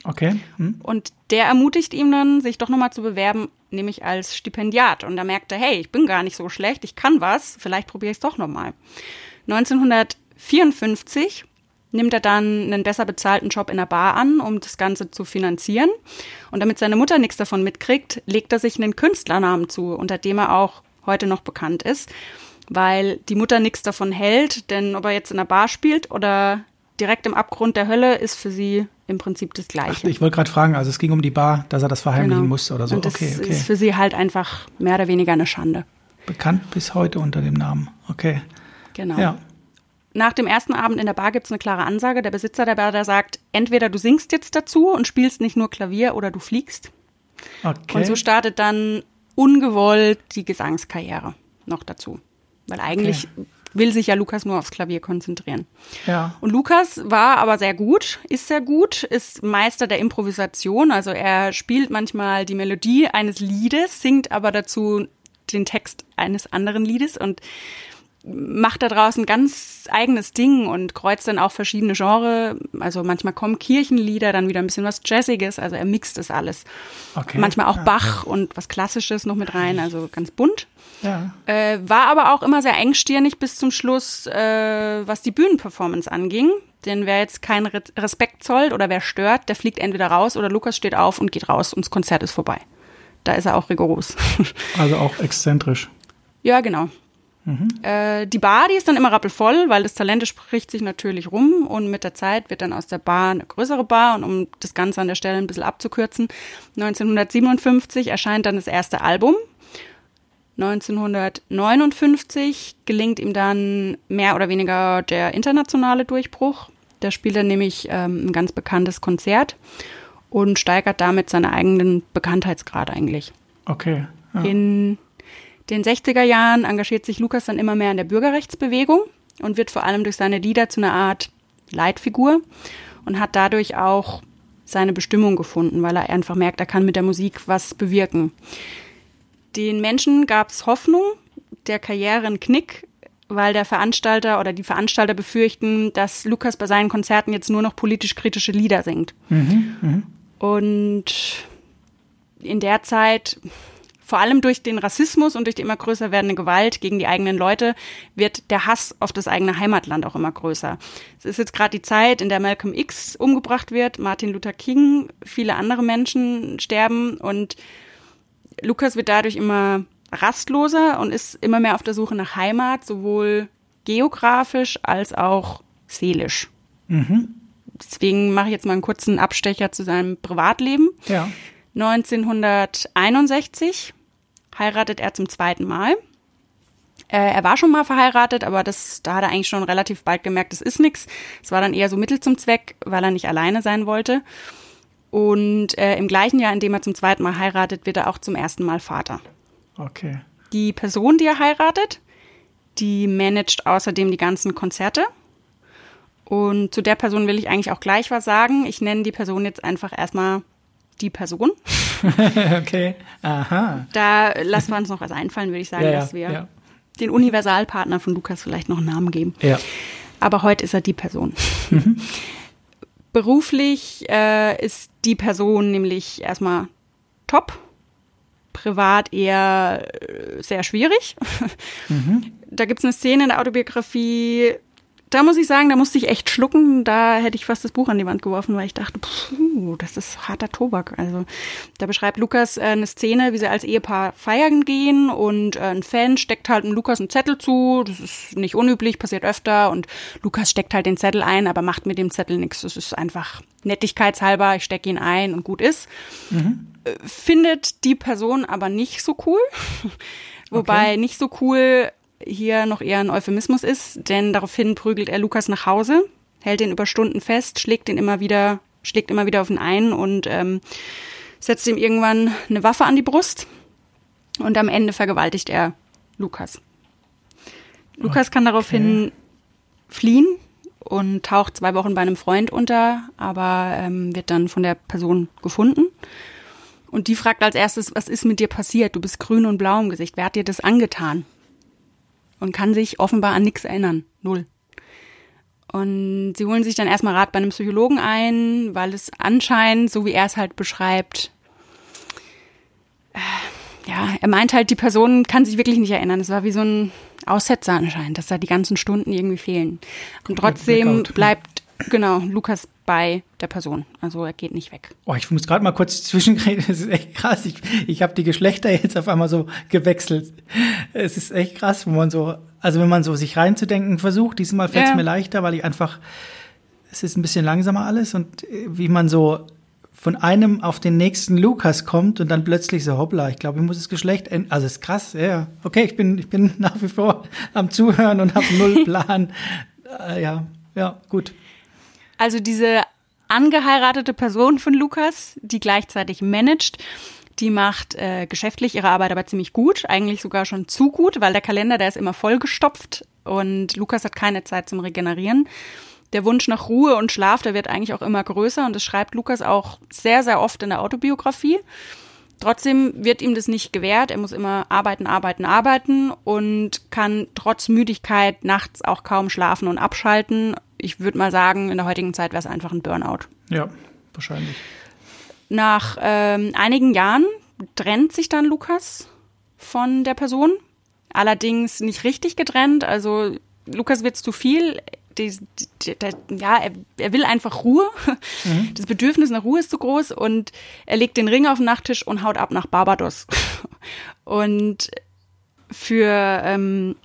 Okay. Hm. Und der ermutigt ihn dann, sich doch nochmal zu bewerben, nämlich als Stipendiat. Und da merkt er, hey, ich bin gar nicht so schlecht, ich kann was, vielleicht probiere ich es doch nochmal. 1954 nimmt er dann einen besser bezahlten Job in der Bar an, um das Ganze zu finanzieren. Und damit seine Mutter nichts davon mitkriegt, legt er sich einen Künstlernamen zu, unter dem er auch heute noch bekannt ist, weil die Mutter nichts davon hält, denn ob er jetzt in der Bar spielt oder direkt im Abgrund der Hölle, ist für sie im Prinzip das Gleiche. Ach, ich wollte gerade fragen, also es ging um die Bar, dass er das verheimlichen genau. musste oder so. Und das okay, okay. ist für sie halt einfach mehr oder weniger eine Schande. Bekannt bis heute unter dem Namen. Okay. Genau. Ja nach dem ersten Abend in der Bar gibt es eine klare Ansage. Der Besitzer der Bar, der sagt, entweder du singst jetzt dazu und spielst nicht nur Klavier oder du fliegst. Okay. Und so startet dann ungewollt die Gesangskarriere noch dazu. Weil eigentlich okay. will sich ja Lukas nur aufs Klavier konzentrieren. Ja. Und Lukas war aber sehr gut, ist sehr gut, ist Meister der Improvisation. Also er spielt manchmal die Melodie eines Liedes, singt aber dazu den Text eines anderen Liedes und macht da draußen ganz eigenes Ding und kreuzt dann auch verschiedene Genres. Also manchmal kommen Kirchenlieder, dann wieder ein bisschen was Jazziges, also er mixt das alles. Okay. Manchmal auch ja. Bach und was Klassisches noch mit rein, also ganz bunt. Ja. Äh, war aber auch immer sehr engstirnig bis zum Schluss, äh, was die Bühnenperformance anging. Denn wer jetzt keinen Respekt zollt oder wer stört, der fliegt entweder raus oder Lukas steht auf und geht raus und das Konzert ist vorbei. Da ist er auch rigoros. Also auch exzentrisch. Ja, genau. Mhm. Äh, die Bar, die ist dann immer rappelvoll, weil das Talent spricht sich natürlich rum und mit der Zeit wird dann aus der Bar eine größere Bar und um das Ganze an der Stelle ein bisschen abzukürzen, 1957 erscheint dann das erste Album. 1959 gelingt ihm dann mehr oder weniger der internationale Durchbruch. Da spielt er nämlich ähm, ein ganz bekanntes Konzert und steigert damit seinen eigenen Bekanntheitsgrad eigentlich. Okay. Ja. In den 60er Jahren engagiert sich Lukas dann immer mehr in der Bürgerrechtsbewegung und wird vor allem durch seine Lieder zu einer Art Leitfigur und hat dadurch auch seine Bestimmung gefunden, weil er einfach merkt, er kann mit der Musik was bewirken. Den Menschen gab es Hoffnung, der Karriere einen Knick, weil der Veranstalter oder die Veranstalter befürchten, dass Lukas bei seinen Konzerten jetzt nur noch politisch kritische Lieder singt. Mhm, mh. Und in der Zeit vor allem durch den Rassismus und durch die immer größer werdende Gewalt gegen die eigenen Leute wird der Hass auf das eigene Heimatland auch immer größer. Es ist jetzt gerade die Zeit, in der Malcolm X umgebracht wird, Martin Luther King, viele andere Menschen sterben und Lukas wird dadurch immer rastloser und ist immer mehr auf der Suche nach Heimat, sowohl geografisch als auch seelisch. Mhm. Deswegen mache ich jetzt mal einen kurzen Abstecher zu seinem Privatleben. Ja. 1961 heiratet er zum zweiten Mal. Äh, er war schon mal verheiratet, aber das, da hat er eigentlich schon relativ bald gemerkt, das ist nichts. Es war dann eher so Mittel zum Zweck, weil er nicht alleine sein wollte. Und äh, im gleichen Jahr, in dem er zum zweiten Mal heiratet, wird er auch zum ersten Mal Vater. Okay. Die Person, die er heiratet, die managt außerdem die ganzen Konzerte. Und zu der Person will ich eigentlich auch gleich was sagen. Ich nenne die Person jetzt einfach erstmal die Person. okay, aha. Da lassen wir uns noch was einfallen, würde ich sagen, ja, dass wir ja. den Universalpartner von Lukas vielleicht noch einen Namen geben. Ja. Aber heute ist er die Person. Mhm. Beruflich äh, ist die Person nämlich erstmal top, privat eher äh, sehr schwierig. Mhm. Da gibt es eine Szene in der Autobiografie, da muss ich sagen, da musste ich echt schlucken. Da hätte ich fast das Buch an die Wand geworfen, weil ich dachte, puh, das ist harter Tobak. Also da beschreibt Lukas äh, eine Szene, wie sie als Ehepaar feiern gehen und äh, ein Fan steckt halt einem Lukas einen Zettel zu. Das ist nicht unüblich, passiert öfter. Und Lukas steckt halt den Zettel ein, aber macht mit dem Zettel nichts. Das ist einfach nettigkeitshalber, ich stecke ihn ein und gut ist. Mhm. Findet die Person aber nicht so cool. Wobei okay. nicht so cool hier noch eher ein Euphemismus ist, denn daraufhin prügelt er Lukas nach Hause, hält ihn über Stunden fest, schlägt ihn immer wieder, schlägt immer wieder auf ihn ein und ähm, setzt ihm irgendwann eine Waffe an die Brust und am Ende vergewaltigt er Lukas. Lukas kann daraufhin okay. fliehen und taucht zwei Wochen bei einem Freund unter, aber ähm, wird dann von der Person gefunden. Und die fragt als erstes, was ist mit dir passiert? Du bist grün und blau im Gesicht. Wer hat dir das angetan? Und kann sich offenbar an nichts erinnern. Null. Und sie holen sich dann erstmal Rat bei einem Psychologen ein, weil es anscheinend, so wie er es halt beschreibt, äh, ja, er meint halt, die Person kann sich wirklich nicht erinnern. Es war wie so ein Aussetzer anscheinend, dass da die ganzen Stunden irgendwie fehlen. Und trotzdem bleibt, genau, Lukas bei der Person. Also er geht nicht weg. Oh, ich muss gerade mal kurz zwischenreden. Das ist echt krass. Ich, ich habe die Geschlechter jetzt auf einmal so gewechselt. Es ist echt krass, wenn man so, also wenn man so sich reinzudenken versucht. Diesmal fällt es ja. mir leichter, weil ich einfach, es ist ein bisschen langsamer alles und wie man so von einem auf den nächsten Lukas kommt und dann plötzlich so hoppla, ich glaube, ich muss das Geschlecht ändern. Also es ist krass, ja. Okay, ich bin, ich bin nach wie vor am Zuhören und habe null Plan. äh, ja, ja, gut. Also diese angeheiratete Person von Lukas, die gleichzeitig managt, die macht äh, geschäftlich ihre Arbeit aber ziemlich gut, eigentlich sogar schon zu gut, weil der Kalender, der ist immer vollgestopft und Lukas hat keine Zeit zum Regenerieren. Der Wunsch nach Ruhe und Schlaf, der wird eigentlich auch immer größer und das schreibt Lukas auch sehr, sehr oft in der Autobiografie. Trotzdem wird ihm das nicht gewährt. Er muss immer arbeiten, arbeiten, arbeiten und kann trotz Müdigkeit nachts auch kaum schlafen und abschalten ich würde mal sagen, in der heutigen Zeit wäre es einfach ein Burnout. Ja, wahrscheinlich. Nach ähm, einigen Jahren trennt sich dann Lukas von der Person. Allerdings nicht richtig getrennt. Also Lukas wird zu viel. Die, die, die, ja, er, er, will einfach Ruhe. Mhm. Das Bedürfnis nach Ruhe ist zu groß und er legt den Ring auf den Nachttisch und haut ab nach Barbados. Und für ähm,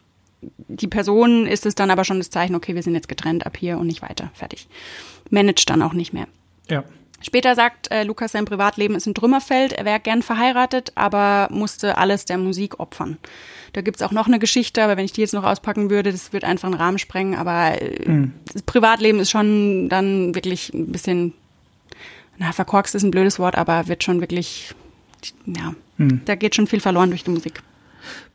die Person ist es dann aber schon das Zeichen, okay, wir sind jetzt getrennt ab hier und nicht weiter. Fertig. Managt dann auch nicht mehr. Ja. Später sagt äh, Lukas, sein Privatleben ist ein Trümmerfeld. Er wäre gern verheiratet, aber musste alles der Musik opfern. Da gibt's auch noch eine Geschichte, aber wenn ich die jetzt noch auspacken würde, das würde einfach einen Rahmen sprengen. Aber äh, mhm. das Privatleben ist schon dann wirklich ein bisschen, na, verkorkst ist ein blödes Wort, aber wird schon wirklich, ja, mhm. da geht schon viel verloren durch die Musik.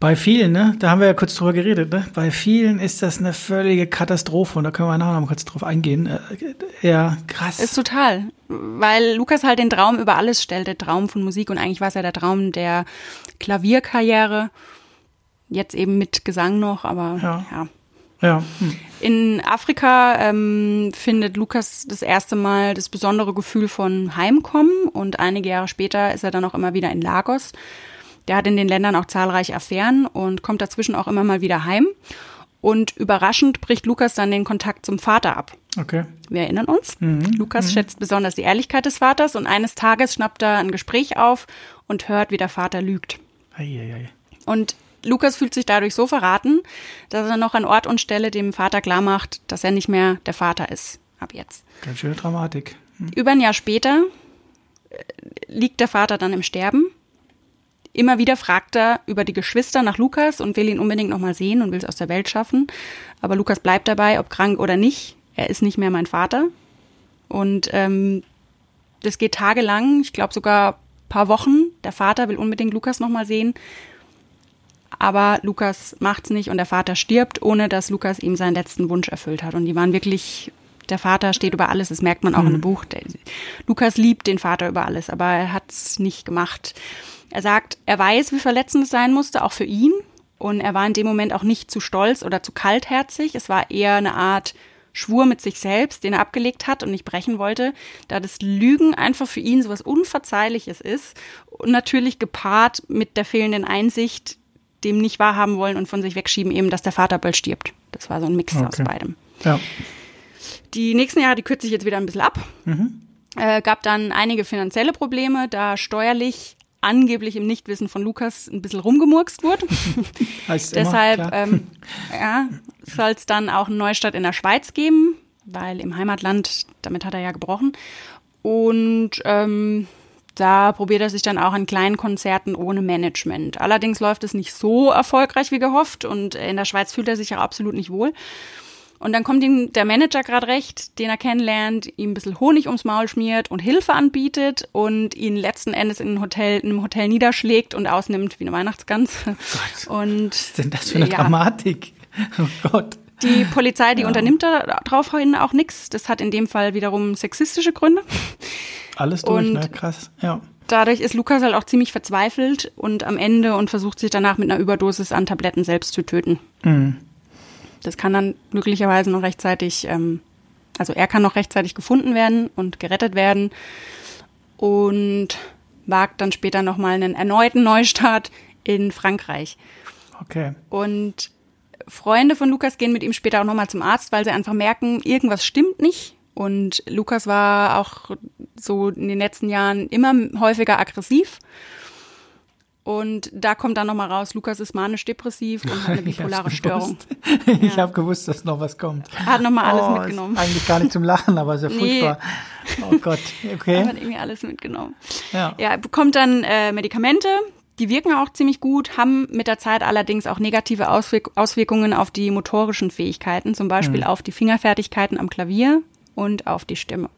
Bei vielen, ne, da haben wir ja kurz drüber geredet, ne? Bei vielen ist das eine völlige Katastrophe und da können wir nachher noch mal kurz drauf eingehen. Äh, ja, krass. Ist total, weil Lukas halt den Traum über alles stellt, der Traum von Musik und eigentlich war es ja der Traum der Klavierkarriere. Jetzt eben mit Gesang noch, aber ja. ja. Ja. Hm. In Afrika ähm, findet Lukas das erste Mal das besondere Gefühl von Heimkommen und einige Jahre später ist er dann auch immer wieder in Lagos der hat in den Ländern auch zahlreiche Affären und kommt dazwischen auch immer mal wieder heim. Und überraschend bricht Lukas dann den Kontakt zum Vater ab. Okay. Wir erinnern uns. Mhm. Lukas mhm. schätzt besonders die Ehrlichkeit des Vaters und eines Tages schnappt er ein Gespräch auf und hört, wie der Vater lügt. Eieiei. Und Lukas fühlt sich dadurch so verraten, dass er noch an Ort und Stelle dem Vater klarmacht, dass er nicht mehr der Vater ist. Ab jetzt. Ganz schöne Dramatik. Hm. Über ein Jahr später äh, liegt der Vater dann im Sterben Immer wieder fragt er über die Geschwister nach Lukas und will ihn unbedingt nochmal sehen und will es aus der Welt schaffen. Aber Lukas bleibt dabei, ob krank oder nicht. Er ist nicht mehr mein Vater. Und ähm, das geht tagelang, ich glaube sogar paar Wochen. Der Vater will unbedingt Lukas nochmal sehen. Aber Lukas macht's nicht und der Vater stirbt, ohne dass Lukas ihm seinen letzten Wunsch erfüllt hat. Und die waren wirklich, der Vater steht über alles, das merkt man auch mhm. in dem Buch. Der, Lukas liebt den Vater über alles, aber er hat's nicht gemacht. Er sagt, er weiß, wie verletzend es sein musste, auch für ihn. Und er war in dem Moment auch nicht zu stolz oder zu kaltherzig. Es war eher eine Art Schwur mit sich selbst, den er abgelegt hat und nicht brechen wollte, da das Lügen einfach für ihn so was Unverzeihliches ist und natürlich gepaart mit der fehlenden Einsicht, dem nicht wahrhaben wollen und von sich wegschieben, eben, dass der Vater bald stirbt. Das war so ein Mix okay. aus beidem. Ja. Die nächsten Jahre, die kürze ich jetzt wieder ein bisschen ab. Äh, gab dann einige finanzielle Probleme, da steuerlich angeblich im Nichtwissen von Lukas ein bisschen rumgemurkst wurde. Heißt Deshalb ähm, ja, soll es dann auch einen Neustart in der Schweiz geben, weil im Heimatland, damit hat er ja gebrochen. Und ähm, da probiert er sich dann auch an kleinen Konzerten ohne Management. Allerdings läuft es nicht so erfolgreich wie gehofft und in der Schweiz fühlt er sich auch absolut nicht wohl. Und dann kommt ihm der Manager gerade recht, den er kennenlernt, ihm ein bisschen Honig ums Maul schmiert und Hilfe anbietet und ihn letzten Endes in ein Hotel, in einem Hotel niederschlägt und ausnimmt wie eine Weihnachtsgans. Und Was ist denn das für eine ja. Dramatik? Oh Gott. die Polizei, die unternimmt da draufhin auch nichts. Das hat in dem Fall wiederum sexistische Gründe. Alles durch, Und- ne? Krass. Ja. Dadurch ist Lukas halt auch ziemlich verzweifelt und am Ende und versucht sich danach mit einer Überdosis an Tabletten selbst zu töten. Mhm. Das kann dann glücklicherweise noch rechtzeitig, ähm, also er kann noch rechtzeitig gefunden werden und gerettet werden und wagt dann später nochmal einen erneuten Neustart in Frankreich. Okay. Und Freunde von Lukas gehen mit ihm später auch nochmal zum Arzt, weil sie einfach merken, irgendwas stimmt nicht. Und Lukas war auch so in den letzten Jahren immer häufiger aggressiv. Und da kommt dann nochmal raus, Lukas ist manisch-depressiv und hat eine Ich bipolare Störung. Ich habe gewusst, dass noch was kommt. Er hat nochmal alles oh, mitgenommen. Eigentlich gar nicht zum Lachen, aber ist ja Nee. furchtbar. Oh Gott. Er Okay. hat irgendwie alles mitgenommen. Ja. Ja, er bekommt dann äh, Medikamente, die wirken auch ziemlich gut, haben mit der Zeit allerdings auch negative Auswirk Auswirkungen auf die motorischen Fähigkeiten, zum Beispiel auf die Fingerfertigkeiten am Klavier und auf die Stimme.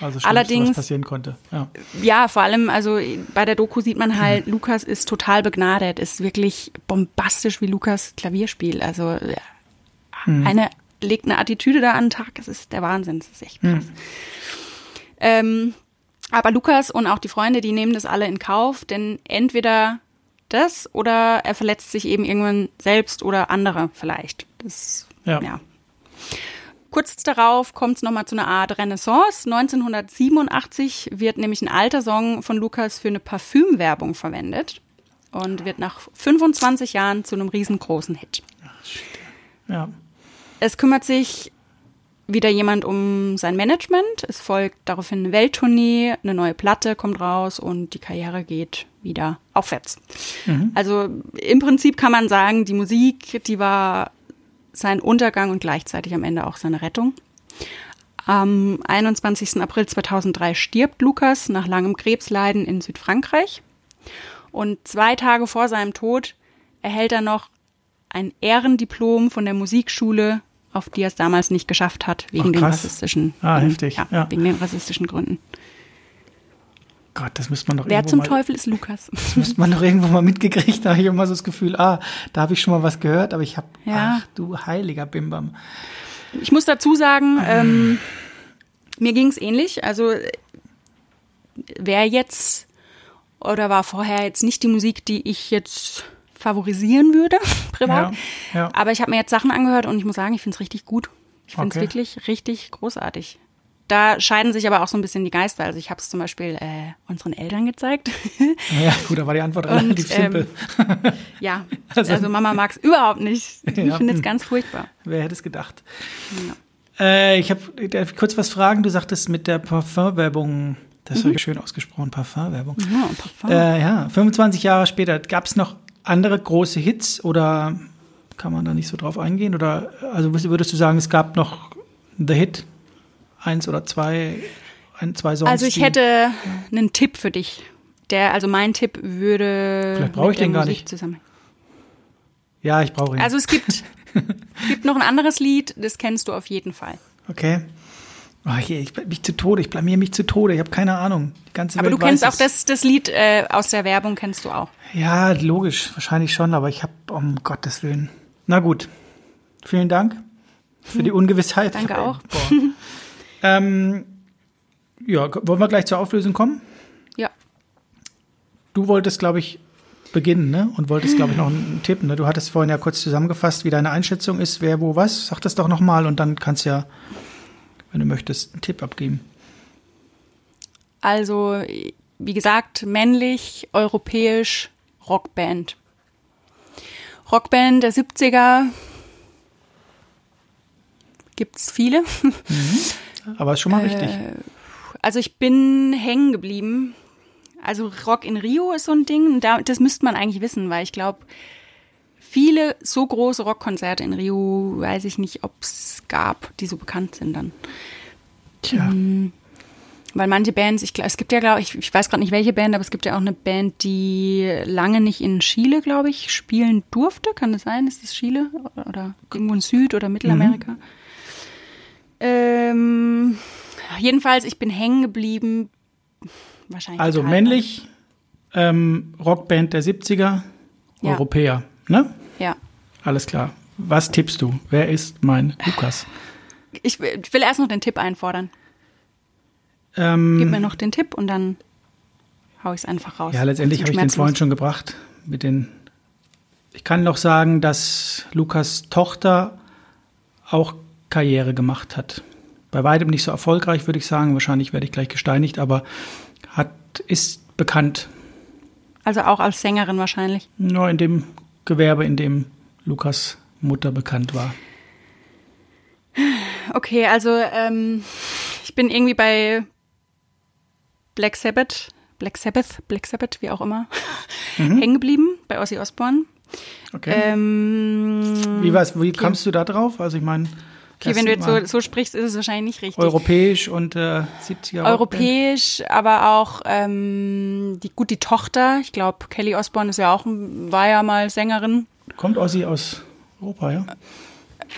Also Schlimmste, Allerdings- was passieren konnte. Ja. Ja, vor allem, also bei der Doku sieht man halt, Lukas ist total begnadet, ist wirklich bombastisch, wie Lukas Klavier spielt. Also ja, eine legt eine Attitüde da an den Tag, das ist der Wahnsinn, das ist echt krass. Ähm, aber Lukas und auch die Freunde, die nehmen das alle in Kauf, denn entweder das oder er verletzt sich eben irgendwann selbst oder andere vielleicht. Das, Ja. ja. Kurz darauf kommt es nochmal zu einer Art Renaissance. 1987 wird nämlich ein alter Song von Lukas für eine Parfümwerbung verwendet und wird nach 25 Jahren zu einem riesengroßen Hit. Ja. Es kümmert sich wieder jemand um sein Management. Es folgt daraufhin eine Welttournee, eine neue Platte kommt raus und die Karriere geht wieder aufwärts. Also im Prinzip kann man sagen, die Musik, die war sein Untergang und gleichzeitig am Ende auch seine Rettung. Am 21. April 2003 stirbt Lukas nach langem Krebsleiden in Südfrankreich. Und zwei Tage vor seinem Tod erhält er noch ein Ehrendiplom von der Musikschule, auf die er es damals nicht geschafft hat, wegen Ach, den rassistischen, Ah, heftig, Ja, ja. wegen den rassistischen Gründen. Gott, das müsste man doch Wer zum mal, Teufel ist Lukas? Das müsste man doch irgendwo mal mitgekriegt. Da habe ich immer so das Gefühl, ah, da habe ich schon mal was gehört, aber ich habe, Ja. ach du heiliger Bimbam. Ich muss dazu sagen, ähm, mir ging es ähnlich. Also wer jetzt oder war vorher jetzt nicht die Musik, die ich jetzt favorisieren würde, privat. Ja, ja. Aber ich habe mir jetzt Sachen angehört und ich muss sagen, ich finde es richtig gut. Ich finde es Okay. wirklich richtig großartig. Da scheiden sich aber auch so ein bisschen die Geister. Also ich habe es zum Beispiel äh, unseren Eltern gezeigt. Ja, gut, da war die Antwort relativ ähm, simpel. ja, Also- also, Mama mag es überhaupt nicht. Ich Ja. finde es ganz furchtbar. Wer hätte es gedacht? Äh, ich habe kurz was fragen. Du sagtest mit der Parfumwerbung, das Mhm. habe ich schön ausgesprochen, Parfumwerbung. Ja, Parfum. Äh, ja, 25 Jahre später, gab es noch andere große Hits oder kann man da nicht so drauf eingehen? Oder also würdest du sagen, es gab noch The Hit, eins oder zwei, ein, zwei Songs? Also ich hätte einen Tipp für dich. Der, also mein Tipp würde Vielleicht brauche ich den gar Musik nicht. zusammen. Ja, ich brauche ihn. Also es gibt, gibt noch ein anderes Lied, das kennst du auf jeden Fall. okay. Oh, ich bleib mich zu Tode, ich blamier mich zu Tode, ich habe keine Ahnung. Die ganze Aber Welt du kennst auch das, das Lied äh, aus der Werbung, kennst du auch. Ja, logisch, wahrscheinlich schon, aber ich habe, um Gottes Willen. Na gut. Vielen Dank für die Ungewissheit. Danke auch. Boah. Ähm, ja, wollen wir gleich zur Auflösung kommen? Ja. Du wolltest, glaube ich, beginnen, ne? Und wolltest, glaube ich, noch einen Tipp, ne? Du hattest vorhin ja kurz zusammengefasst, wie deine Einschätzung ist, wer wo was. Sag das doch nochmal und dann kannst ja, wenn du möchtest, einen Tipp abgeben. Also, wie gesagt, männlich, europäisch, Rockband. Rockband der 70er. Gibt's viele. Aber ist schon mal richtig. Also ich bin hängen geblieben. Also Rock in Rio ist so ein Ding. Da, das müsste man eigentlich wissen, weil ich glaube, viele so große Rockkonzerte in Rio weiß ich nicht, ob es gab, die so bekannt sind dann. Tja. Weil manche Bands, ich glaube, es gibt ja, glaube ich, ich weiß gerade nicht welche Band, aber es gibt ja auch eine Band, die lange nicht in Chile, glaube ich, spielen durfte. Kann das sein? Ist das Chile? Oder irgendwo in Süd- oder Mittelamerika? Ähm, jedenfalls, ich bin hängen geblieben. Wahrscheinlich. Also männlich, ähm, Rockband der 70er, Ja. Europäer. Ne? Ja. Alles klar. Was tippst du? Wer ist mein Lukas? Ich will, ich will erst noch den Tipp einfordern. Ähm, Gib mir noch den Tipp und dann hau ich es einfach raus. ja, letztendlich habe ich den vorhin schon gebracht. Mit den ich kann noch sagen, dass Lukas Tochter auch Karriere gemacht hat. Bei weitem nicht so erfolgreich, würde ich sagen. Wahrscheinlich werde ich gleich gesteinigt, aber hat, ist bekannt. Also auch als Sängerin wahrscheinlich. Nur in dem Gewerbe, in dem Lukas Mutter bekannt war. Okay, also ähm, ich bin irgendwie bei Black Sabbath, Black Sabbath, Black Sabbath, wie auch immer, hängen geblieben bei Ozzy Osbourne. Okay. Ähm, wie war's, wie kamst du da drauf? Also ich meine, okay, wenn du jetzt so, so sprichst, ist es wahrscheinlich nicht richtig. europäisch und äh, 70er Europäisch, aber auch ähm, die gut die Tochter. Ich glaube, Kelly Osbourne ist ja auch war ja mal Sängerin. Kommt Ossi aus Europa, ja?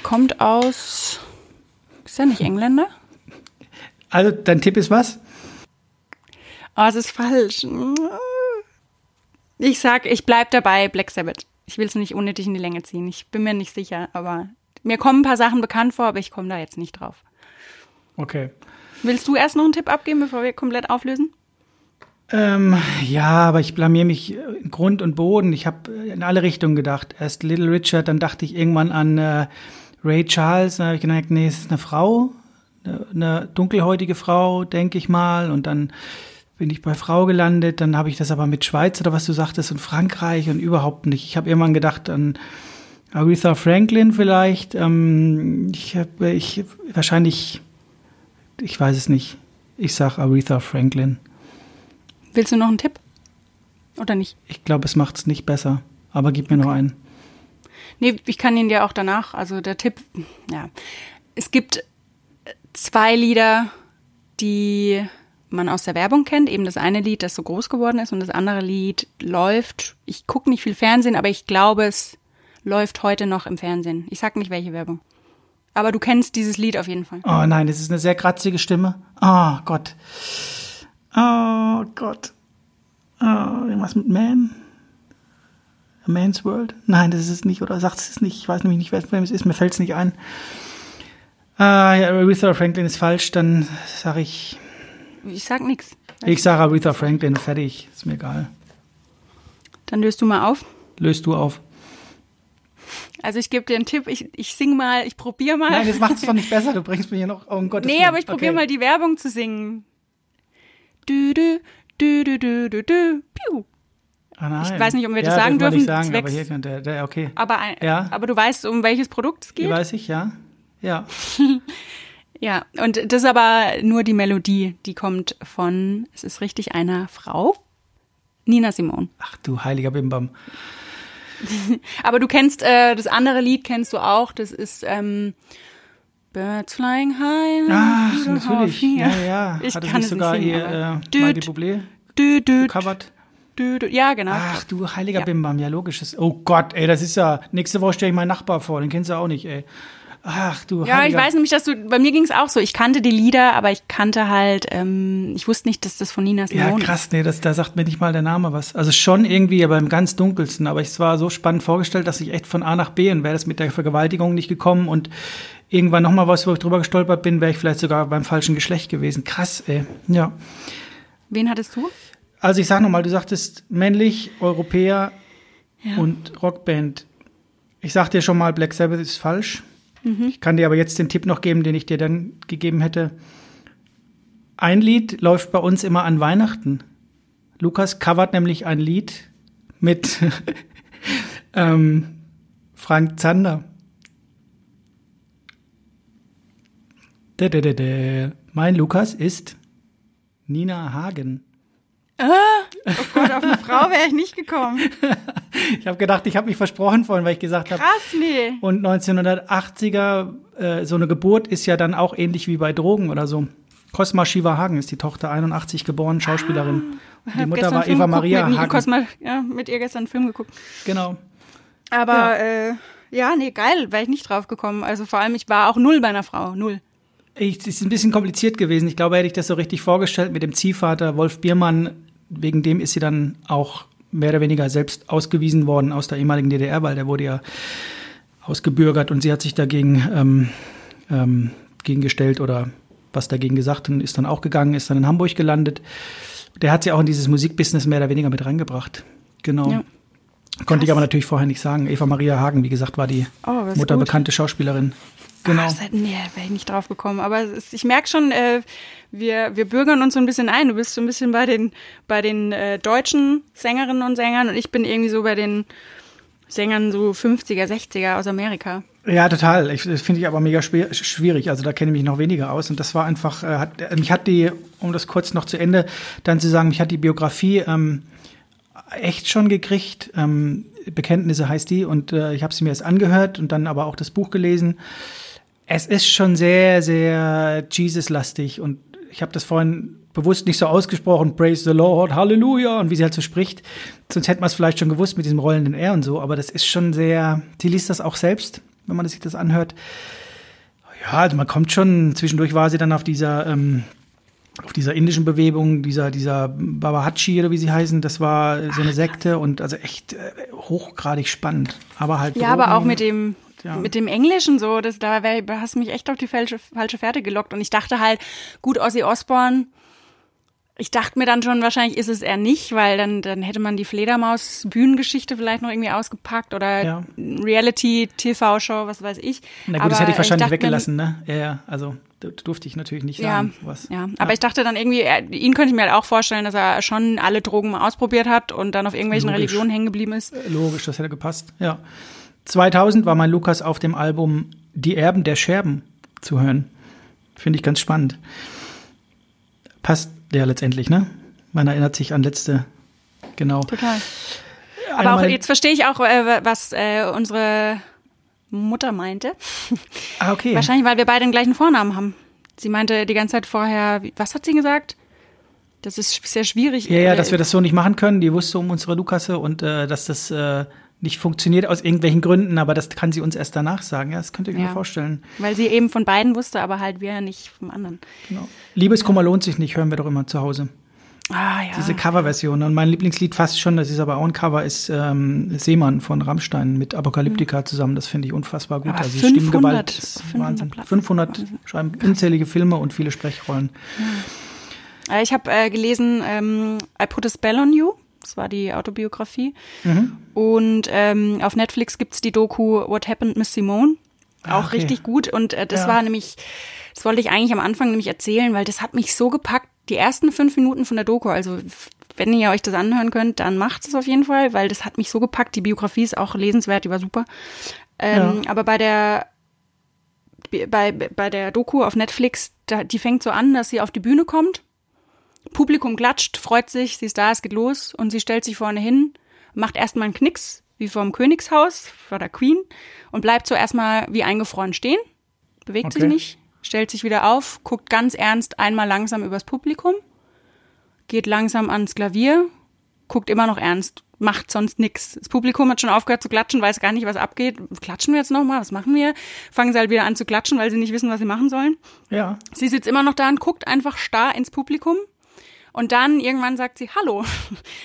Kommt aus ist er nicht Engländer? Also dein Tipp ist was? Oh, es ist falsch. Ich sag, ich bleib dabei, Black Sabbath. Ich will es nicht unnötig in die Länge ziehen. Ich bin mir nicht sicher, aber mir kommen ein paar Sachen bekannt vor, aber ich komme da jetzt nicht drauf. Okay. Willst du erst noch einen Tipp abgeben, bevor wir komplett auflösen? Ähm, ja, aber ich blamier mich in Grund und Boden. Ich habe in alle Richtungen gedacht. Erst Little Richard, dann dachte ich irgendwann an äh, Ray Charles. Dann habe ich gedacht, nee, es ist eine Frau, eine, eine dunkelhäutige Frau, denke ich mal. Und dann bin ich bei Frau gelandet. Dann habe ich das aber mit Schweiz oder was du sagtest und Frankreich und überhaupt nicht. Ich habe irgendwann gedacht an Aretha Franklin vielleicht. Ähm, ich habe ich wahrscheinlich, ich weiß es nicht. Ich sag Aretha Franklin. Willst du noch einen Tipp? Oder nicht? Ich glaube, es macht es nicht besser. Aber gib mir noch einen. Nee, ich kann ihn dir auch danach. Also der Tipp, ja. Es gibt zwei Lieder, die man aus der Werbung kennt. Eben das eine Lied, das so groß geworden ist und das andere Lied läuft. Ich gucke nicht viel Fernsehen, aber ich glaube, es läuft heute noch im Fernsehen. Ich sag nicht, welche Werbung. Aber du kennst dieses Lied auf jeden Fall. Oh nein, das ist eine sehr kratzige Stimme. Oh Gott. Oh Gott. Oh, irgendwas mit Man? A Man's World? Nein, das ist es nicht. Oder sagt es nicht. Ich weiß nämlich nicht, wer es ist. Mir fällt es nicht ein. Ah, ja, Aretha Franklin ist falsch. Dann sage ich. Ich sag nix. Ich sage Aretha Franklin. Fertig. Ist mir egal. Dann löst du mal auf. Löst du auf. Also ich gebe dir einen Tipp, ich, ich sing mal, ich probiere mal. Nein, das macht es doch nicht besser. Du bringst mir hier noch. Oh Gott. nee, aber ich probiere mal die Werbung zu singen. Du, du, du, du, du, du, du, piu. Ah, nein. Ich weiß nicht, ob wir das ja, sagen das wollte dürfen. Ich sagen, aber hier könnte der, okay. Aber, ein, Ja. aber du weißt, um welches Produkt es geht? weiß ich, ja. Ja. Ja, und das ist aber nur die Melodie, die kommt von, es ist richtig, einer Frau, Nina Simone. Ach du heiliger Bimbam. Aber du kennst, äh, das andere Lied kennst du auch, das ist ähm, Birds Flying High. Ach, natürlich. Ja, ja. Ich Hat kann es sogar singen, hier aber- äh, Düt, Bublé gecovert? Ja, genau. Ach du heiliger Ja. Bimbam, ja logisch. Oh Gott, ey, das ist ja, nächste Woche stelle ich meinen Nachbar vor, den kennst du auch nicht, ey. Ach du Ja, ich heiliger. weiß nämlich, dass du, bei mir ging es auch so. Ich kannte die Lieder, aber ich kannte halt, ähm, ich wusste nicht, dass das von Nina Ja, Simone krass, nee, das, da sagt mir nicht mal der Name was. Also schon irgendwie, aber im ganz dunkelsten. Aber es war so spannend vorgestellt, dass ich echt von A nach B und wäre das mit der Vergewaltigung nicht gekommen und irgendwann nochmal was, wo ich drüber gestolpert bin, wäre ich vielleicht sogar beim falschen Geschlecht gewesen. Krass, ey. Ja. Wen hattest du? Also ich sag nochmal, du sagtest männlich, Europäer Ja. und Rockband. Ich sag dir schon mal, Black Sabbath ist falsch. Mhm. Ich kann dir aber jetzt den Tipp noch geben, den ich dir dann gegeben hätte. Ein Lied läuft bei uns immer an Weihnachten. Lukas covert nämlich ein Lied mit ähm, Frank Zander. Dä, dä, dä. Mein Lukas ist Nina Hagen. Ah, oh Gott, auf eine Frau wäre ich nicht gekommen. ich habe gedacht, ich habe mich versprochen vorhin, weil ich gesagt habe. Krass, nee. Und 1980er, äh, so eine Geburt ist ja dann auch ähnlich wie bei Drogen oder so. Cosma Shiva Hagen ist die Tochter, 81 geboren, Schauspielerin. Ah, die Mutter war Eva Maria mit Hagen. Cosma, ja, mit ihr gestern einen Film geguckt. Genau. Aber ja, äh, ja nee, geil, wäre ich nicht drauf gekommen. Also vor allem, ich war auch null bei einer Frau, null. Es ist ein bisschen kompliziert gewesen. Ich glaube, hätte ich das so richtig vorgestellt mit dem Ziehvater Wolf Biermann, wegen dem ist sie dann auch mehr oder weniger selbst ausgewiesen worden aus der ehemaligen DDR, weil der wurde ja ausgebürgert und sie hat sich dagegen ähm, ähm, gegengestellt oder was dagegen gesagt und ist dann auch gegangen, ist dann in Hamburg gelandet. Der hat sie auch in dieses Musikbusiness mehr oder weniger mit reingebracht. Genau. Ja. Konnte ich aber natürlich vorher nicht sagen. Eva Maria Hagen, wie gesagt, war die oh, Mutter bekannte Schauspielerin. Genau. Ach, nee, wäre ich nicht drauf gekommen. Aber ist, ich merke schon, äh, wir, wir bürgern uns so ein bisschen ein. Du bist so ein bisschen bei den, bei den äh, deutschen Sängerinnen und Sängern und ich bin irgendwie so bei den Sängern so 50er, 60er aus Amerika. Ja, total. Ich, das finde ich aber mega schwierig. Also da kenne ich mich noch weniger aus. Und das war einfach, äh, hat, äh, mich hat die, um das kurz noch zu Ende dann zu sagen, mich hat die Biografie ähm, echt schon gekriegt. Ähm, Bekenntnisse heißt die. Und äh, ich habe sie mir erst angehört und dann aber auch das Buch gelesen. Es ist schon sehr, sehr Jesus-lastig und ich habe das vorhin bewusst nicht so ausgesprochen, Praise the Lord, Halleluja, und wie sie halt so spricht. Sonst hätte man es vielleicht schon gewusst mit diesem rollenden R und so, aber das ist schon sehr, sie liest das auch selbst, wenn man sich das anhört. Ja, also man kommt schon, zwischendurch war sie dann auf dieser, ähm, auf dieser indischen Bewegung, dieser, dieser Babahachi oder wie sie heißen, das war so eine Sekte und also echt äh, hochgradig spannend. Aber halt. Ja, Drogen, aber auch mit dem, ja. Mit dem Englischen so, das, da wär, hast du mich echt auf die falsche, falsche Fährte gelockt. Und ich dachte halt, gut, Ozzy Osbourne, ich dachte mir dann schon, wahrscheinlich ist es eher nicht, weil dann, dann hätte man die Fledermaus-Bühnengeschichte vielleicht noch irgendwie ausgepackt oder ja. Reality-TV-Show, was weiß ich. Na gut, aber das hätte ich wahrscheinlich ich weggelassen, ne? Ja, ja, also durfte ich natürlich nicht sagen. Ja, was, ja. aber ich dachte dann irgendwie, er, ihn könnte ich mir halt auch vorstellen, dass er schon alle Drogen mal ausprobiert hat und dann auf irgendwelchen Logisch. Religionen hängen geblieben ist. Logisch, das hätte gepasst, ja. 2000 war mein Lukas auf dem Album Die Erben der Scherben zu hören. Finde ich ganz spannend. Passt ja letztendlich, ne? Man erinnert sich an letzte, genau. Total. Aber auch jetzt verstehe ich auch, äh, was äh, unsere Mutter meinte. Ah, okay. Wahrscheinlich, weil wir beide den gleichen Vornamen haben. Sie meinte die ganze Zeit vorher, was hat sie gesagt? Das ist sehr schwierig. Ja, ja, dass wir das so nicht machen können. Die wusste um unsere Lukasse und äh, dass das äh, nicht funktioniert aus irgendwelchen Gründen, aber das kann sie uns erst danach sagen. Ja, das könnt ihr euch ja. vorstellen. Weil sie eben von beiden wusste, aber halt wir nicht vom anderen. Genau. Liebeskummer lohnt sich nicht, hören wir doch immer zu Hause. Ah, ja. Diese Coverversion. Und mein Lieblingslied fast schon, das ist aber auch ein Cover, ist ähm, Seemann von Rammstein mit Apokalyptika mhm. zusammen. Das finde ich unfassbar gut. Aber also 500, Stimmgewalt ist 500 Wahnsinn. 500 schreiben unzählige Filme und viele Sprechrollen. Ja. Ich habe äh, gelesen, ähm, I Put a Spell on You das war die Autobiografie. Mhm. Und ähm, auf Netflix gibt's die Doku What Happened Miss Simone. Ah, Auch okay. richtig gut. Und äh, das ja. war nämlich, das wollte ich eigentlich am Anfang nämlich erzählen, weil das hat mich so gepackt. Die ersten fünf Minuten von der Doku, also wenn ihr euch das anhören könnt, dann macht es auf jeden Fall, weil das hat mich so gepackt. Die Biografie ist auch lesenswert, die war super. Ähm, ja. Aber bei der bei, bei der Doku auf Netflix, da, die fängt so an, dass sie auf die Bühne kommt Publikum klatscht, freut sich, sie ist da, es geht los und sie stellt sich vorne hin, macht erstmal einen Knicks, wie vorm Königshaus, vor der Queen und bleibt so erstmal wie eingefroren stehen, bewegt okay. sich nicht, stellt sich wieder auf, guckt ganz ernst einmal langsam übers Publikum, geht langsam ans Klavier, guckt immer noch ernst, macht sonst nichts. Das Publikum hat schon aufgehört zu klatschen, weiß gar nicht, was abgeht. Klatschen wir jetzt nochmal? Was machen wir? Fangen sie halt wieder an zu klatschen, weil sie nicht wissen, was sie machen sollen. Ja. Sie sitzt immer noch da und guckt einfach starr ins Publikum und dann irgendwann sagt sie Hallo. Und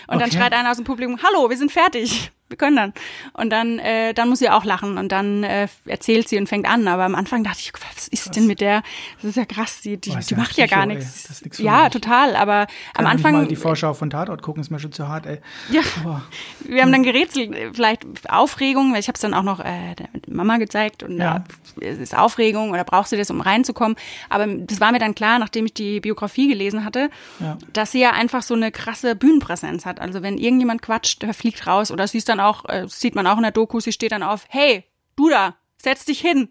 okay. dann schreit einer aus dem Publikum, Hallo, wir sind fertig wir können dann. Und dann, äh, dann muss sie auch lachen und dann äh, erzählt sie und fängt an. Aber am Anfang dachte ich, was ist krass. denn mit der? Das ist ja krass, die, die, die macht ja gar nichts. Ja, total. Aber Kann am Anfang. Mal die Vorschau von Tatort gucken, ist mir schon zu hart, ey. Ja. Aber, wir haben dann gerätselt, vielleicht Aufregung, weil ich habe es dann auch noch äh, der Mama gezeigt und ja. es ist Aufregung oder brauchst du das, um reinzukommen. Aber das war mir dann klar, nachdem ich die Biografie gelesen hatte, ja. dass sie ja einfach so eine krasse Bühnenpräsenz hat. Also wenn irgendjemand quatscht, der fliegt raus oder sie ist dann auch, äh, sieht man auch in der Doku, sie steht dann auf, hey, du da, setz dich hin.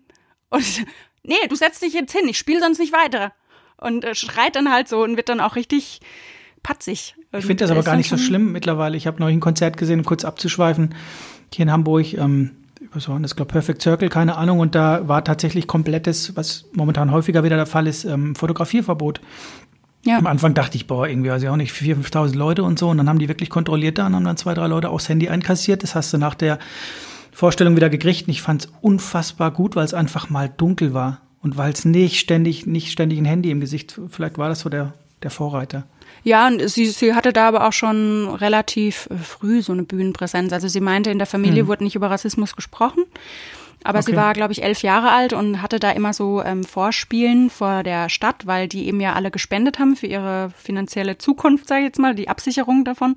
Und nee, du setzt dich jetzt hin, ich spiele sonst nicht weiter. Und äh, schreit dann halt so und wird dann auch richtig patzig. Ich finde das aber gar nicht so schlimm mittlerweile. Ich habe neulich ein Konzert gesehen, um kurz abzuschweifen, hier in Hamburg. Ähm, was war das? Ich glaube Perfect Circle, keine Ahnung. Und da war tatsächlich komplettes, was momentan häufiger wieder der Fall ist, ähm, Fotografierverbot. Ja. Am Anfang dachte ich, boah, irgendwie, weiß ich auch nicht, 4.000, 5.000 Leute und so. Und dann haben die wirklich kontrolliert da und haben dann zwei, drei Leute aufs Handy einkassiert. Das hast du nach der Vorstellung wieder gekriegt. Und ich fand es unfassbar gut, weil es einfach mal dunkel war. Und weil es nicht ständig, nicht ständig ein Handy im Gesicht, vielleicht war das so der, der Vorreiter. Ja, und sie, sie hatte da aber auch schon relativ äh, früh so eine Bühnenpräsenz. Also sie meinte, in der Familie mhm. wurde nicht über Rassismus gesprochen. Aber okay. sie war, glaube ich, elf Jahre alt und hatte da immer so ähm, Vorspielen vor der Stadt, weil die eben ja alle gespendet haben für ihre finanzielle Zukunft, sage ich jetzt mal, die Absicherung davon.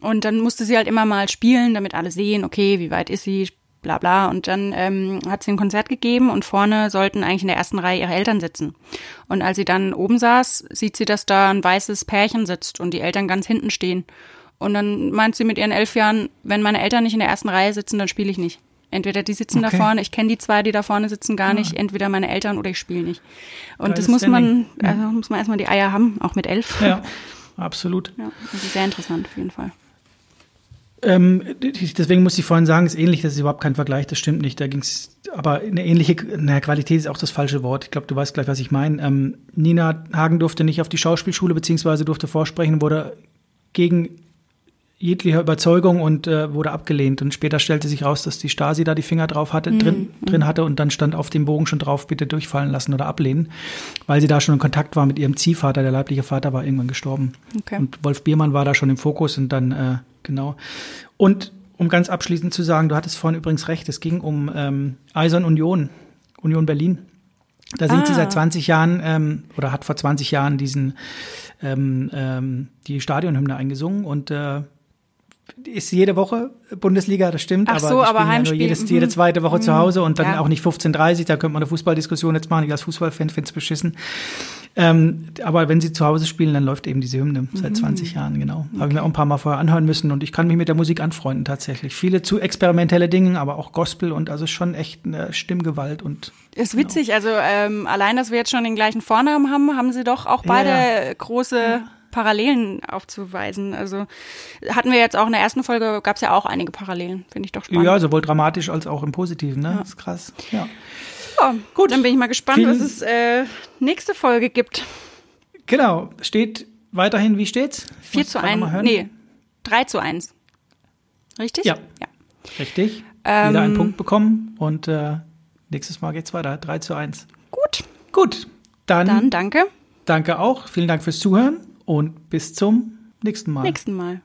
Und dann musste sie halt immer mal spielen, damit alle sehen, okay, wie weit ist sie, bla bla. Und dann ähm, hat sie ein Konzert gegeben und vorne sollten eigentlich in der ersten Reihe ihre Eltern sitzen. Und als sie dann oben saß, sieht sie, dass da ein weißes Pärchen sitzt und die Eltern ganz hinten stehen. Und dann meint sie mit ihren elf Jahren, wenn meine Eltern nicht in der ersten Reihe sitzen, dann spiele ich nicht. Entweder die sitzen okay. da vorne, ich kenne die zwei, die da vorne sitzen, gar nicht. Entweder meine Eltern oder ich spiele nicht. Und Geiles das muss man, also muss man erstmal die Eier haben, auch mit elf. Ja, absolut. Ja, also sehr interessant auf jeden Fall. Ähm, deswegen muss ich vorhin sagen, es ist ähnlich, das ist überhaupt kein Vergleich, das stimmt nicht. Da ging es, aber eine ähnliche, naja, Qualität ist auch das falsche Wort. Ich glaube, du weißt gleich, was ich meine. Ähm, Nina Hagen durfte nicht auf die Schauspielschule, beziehungsweise durfte vorsprechen, wurde gegen jeglicher Überzeugung und äh, wurde abgelehnt. Und später stellte sich raus, dass die Stasi da die Finger drauf hatte, mhm. drin, mhm. drin hatte und dann stand auf dem Bogen schon drauf, bitte durchfallen lassen oder ablehnen, weil sie da schon in Kontakt war mit ihrem Ziehvater. Der leibliche Vater war irgendwann gestorben. Okay. Und Wolf Biermann war da schon im Fokus und dann äh, Genau. Und um ganz abschließend zu sagen, du hattest vorhin übrigens recht, es ging um ähm, Eisern Union, Union Berlin. Da singt ah. sie seit 20 Jahren ähm, oder hat vor 20 Jahren diesen ähm, ähm, die Stadionhymne eingesungen und äh, ist jede Woche Bundesliga, das stimmt, Ach so, aber, aber ja nur jedes, jede mhm. zweite Woche mhm. zu Hause und dann ja. auch nicht 15.30 da könnte man eine Fußballdiskussion jetzt machen. Ich als Fußballfan finde es beschissen. Ähm, aber wenn sie zu Hause spielen, dann läuft eben diese Hymne seit mhm. 20 Jahren, genau. Okay. Habe ich mir auch ein paar Mal vorher anhören müssen und ich kann mich mit der Musik anfreunden tatsächlich. Viele zu experimentelle Dinge, aber auch Gospel und also schon echt eine Stimmgewalt und. Ist genau. witzig, also ähm, allein, dass wir jetzt schon den gleichen Vornamen haben, haben sie doch auch beide ja, große. Parallelen aufzuweisen. Also hatten wir jetzt auch in der ersten Folge, gab es ja auch einige Parallelen, finde ich doch spannend. Ja, sowohl dramatisch als auch im Positiven, ne? Das ist krass. Ja. Ja, gut. Dann bin ich mal gespannt, Vielen was es äh, nächste Folge gibt. Genau. Steht weiterhin, wie steht's? 4 zu 1. Nee, 3 zu 1. Richtig? Ja. ja. Richtig. Ähm, Jeder einen Punkt bekommen und äh, nächstes Mal geht's weiter. 3 zu 1. Gut. Gut. Dann, Dann danke. Danke auch. Vielen Dank fürs Zuhören und bis zum nächsten Mal. Nächsten Mal.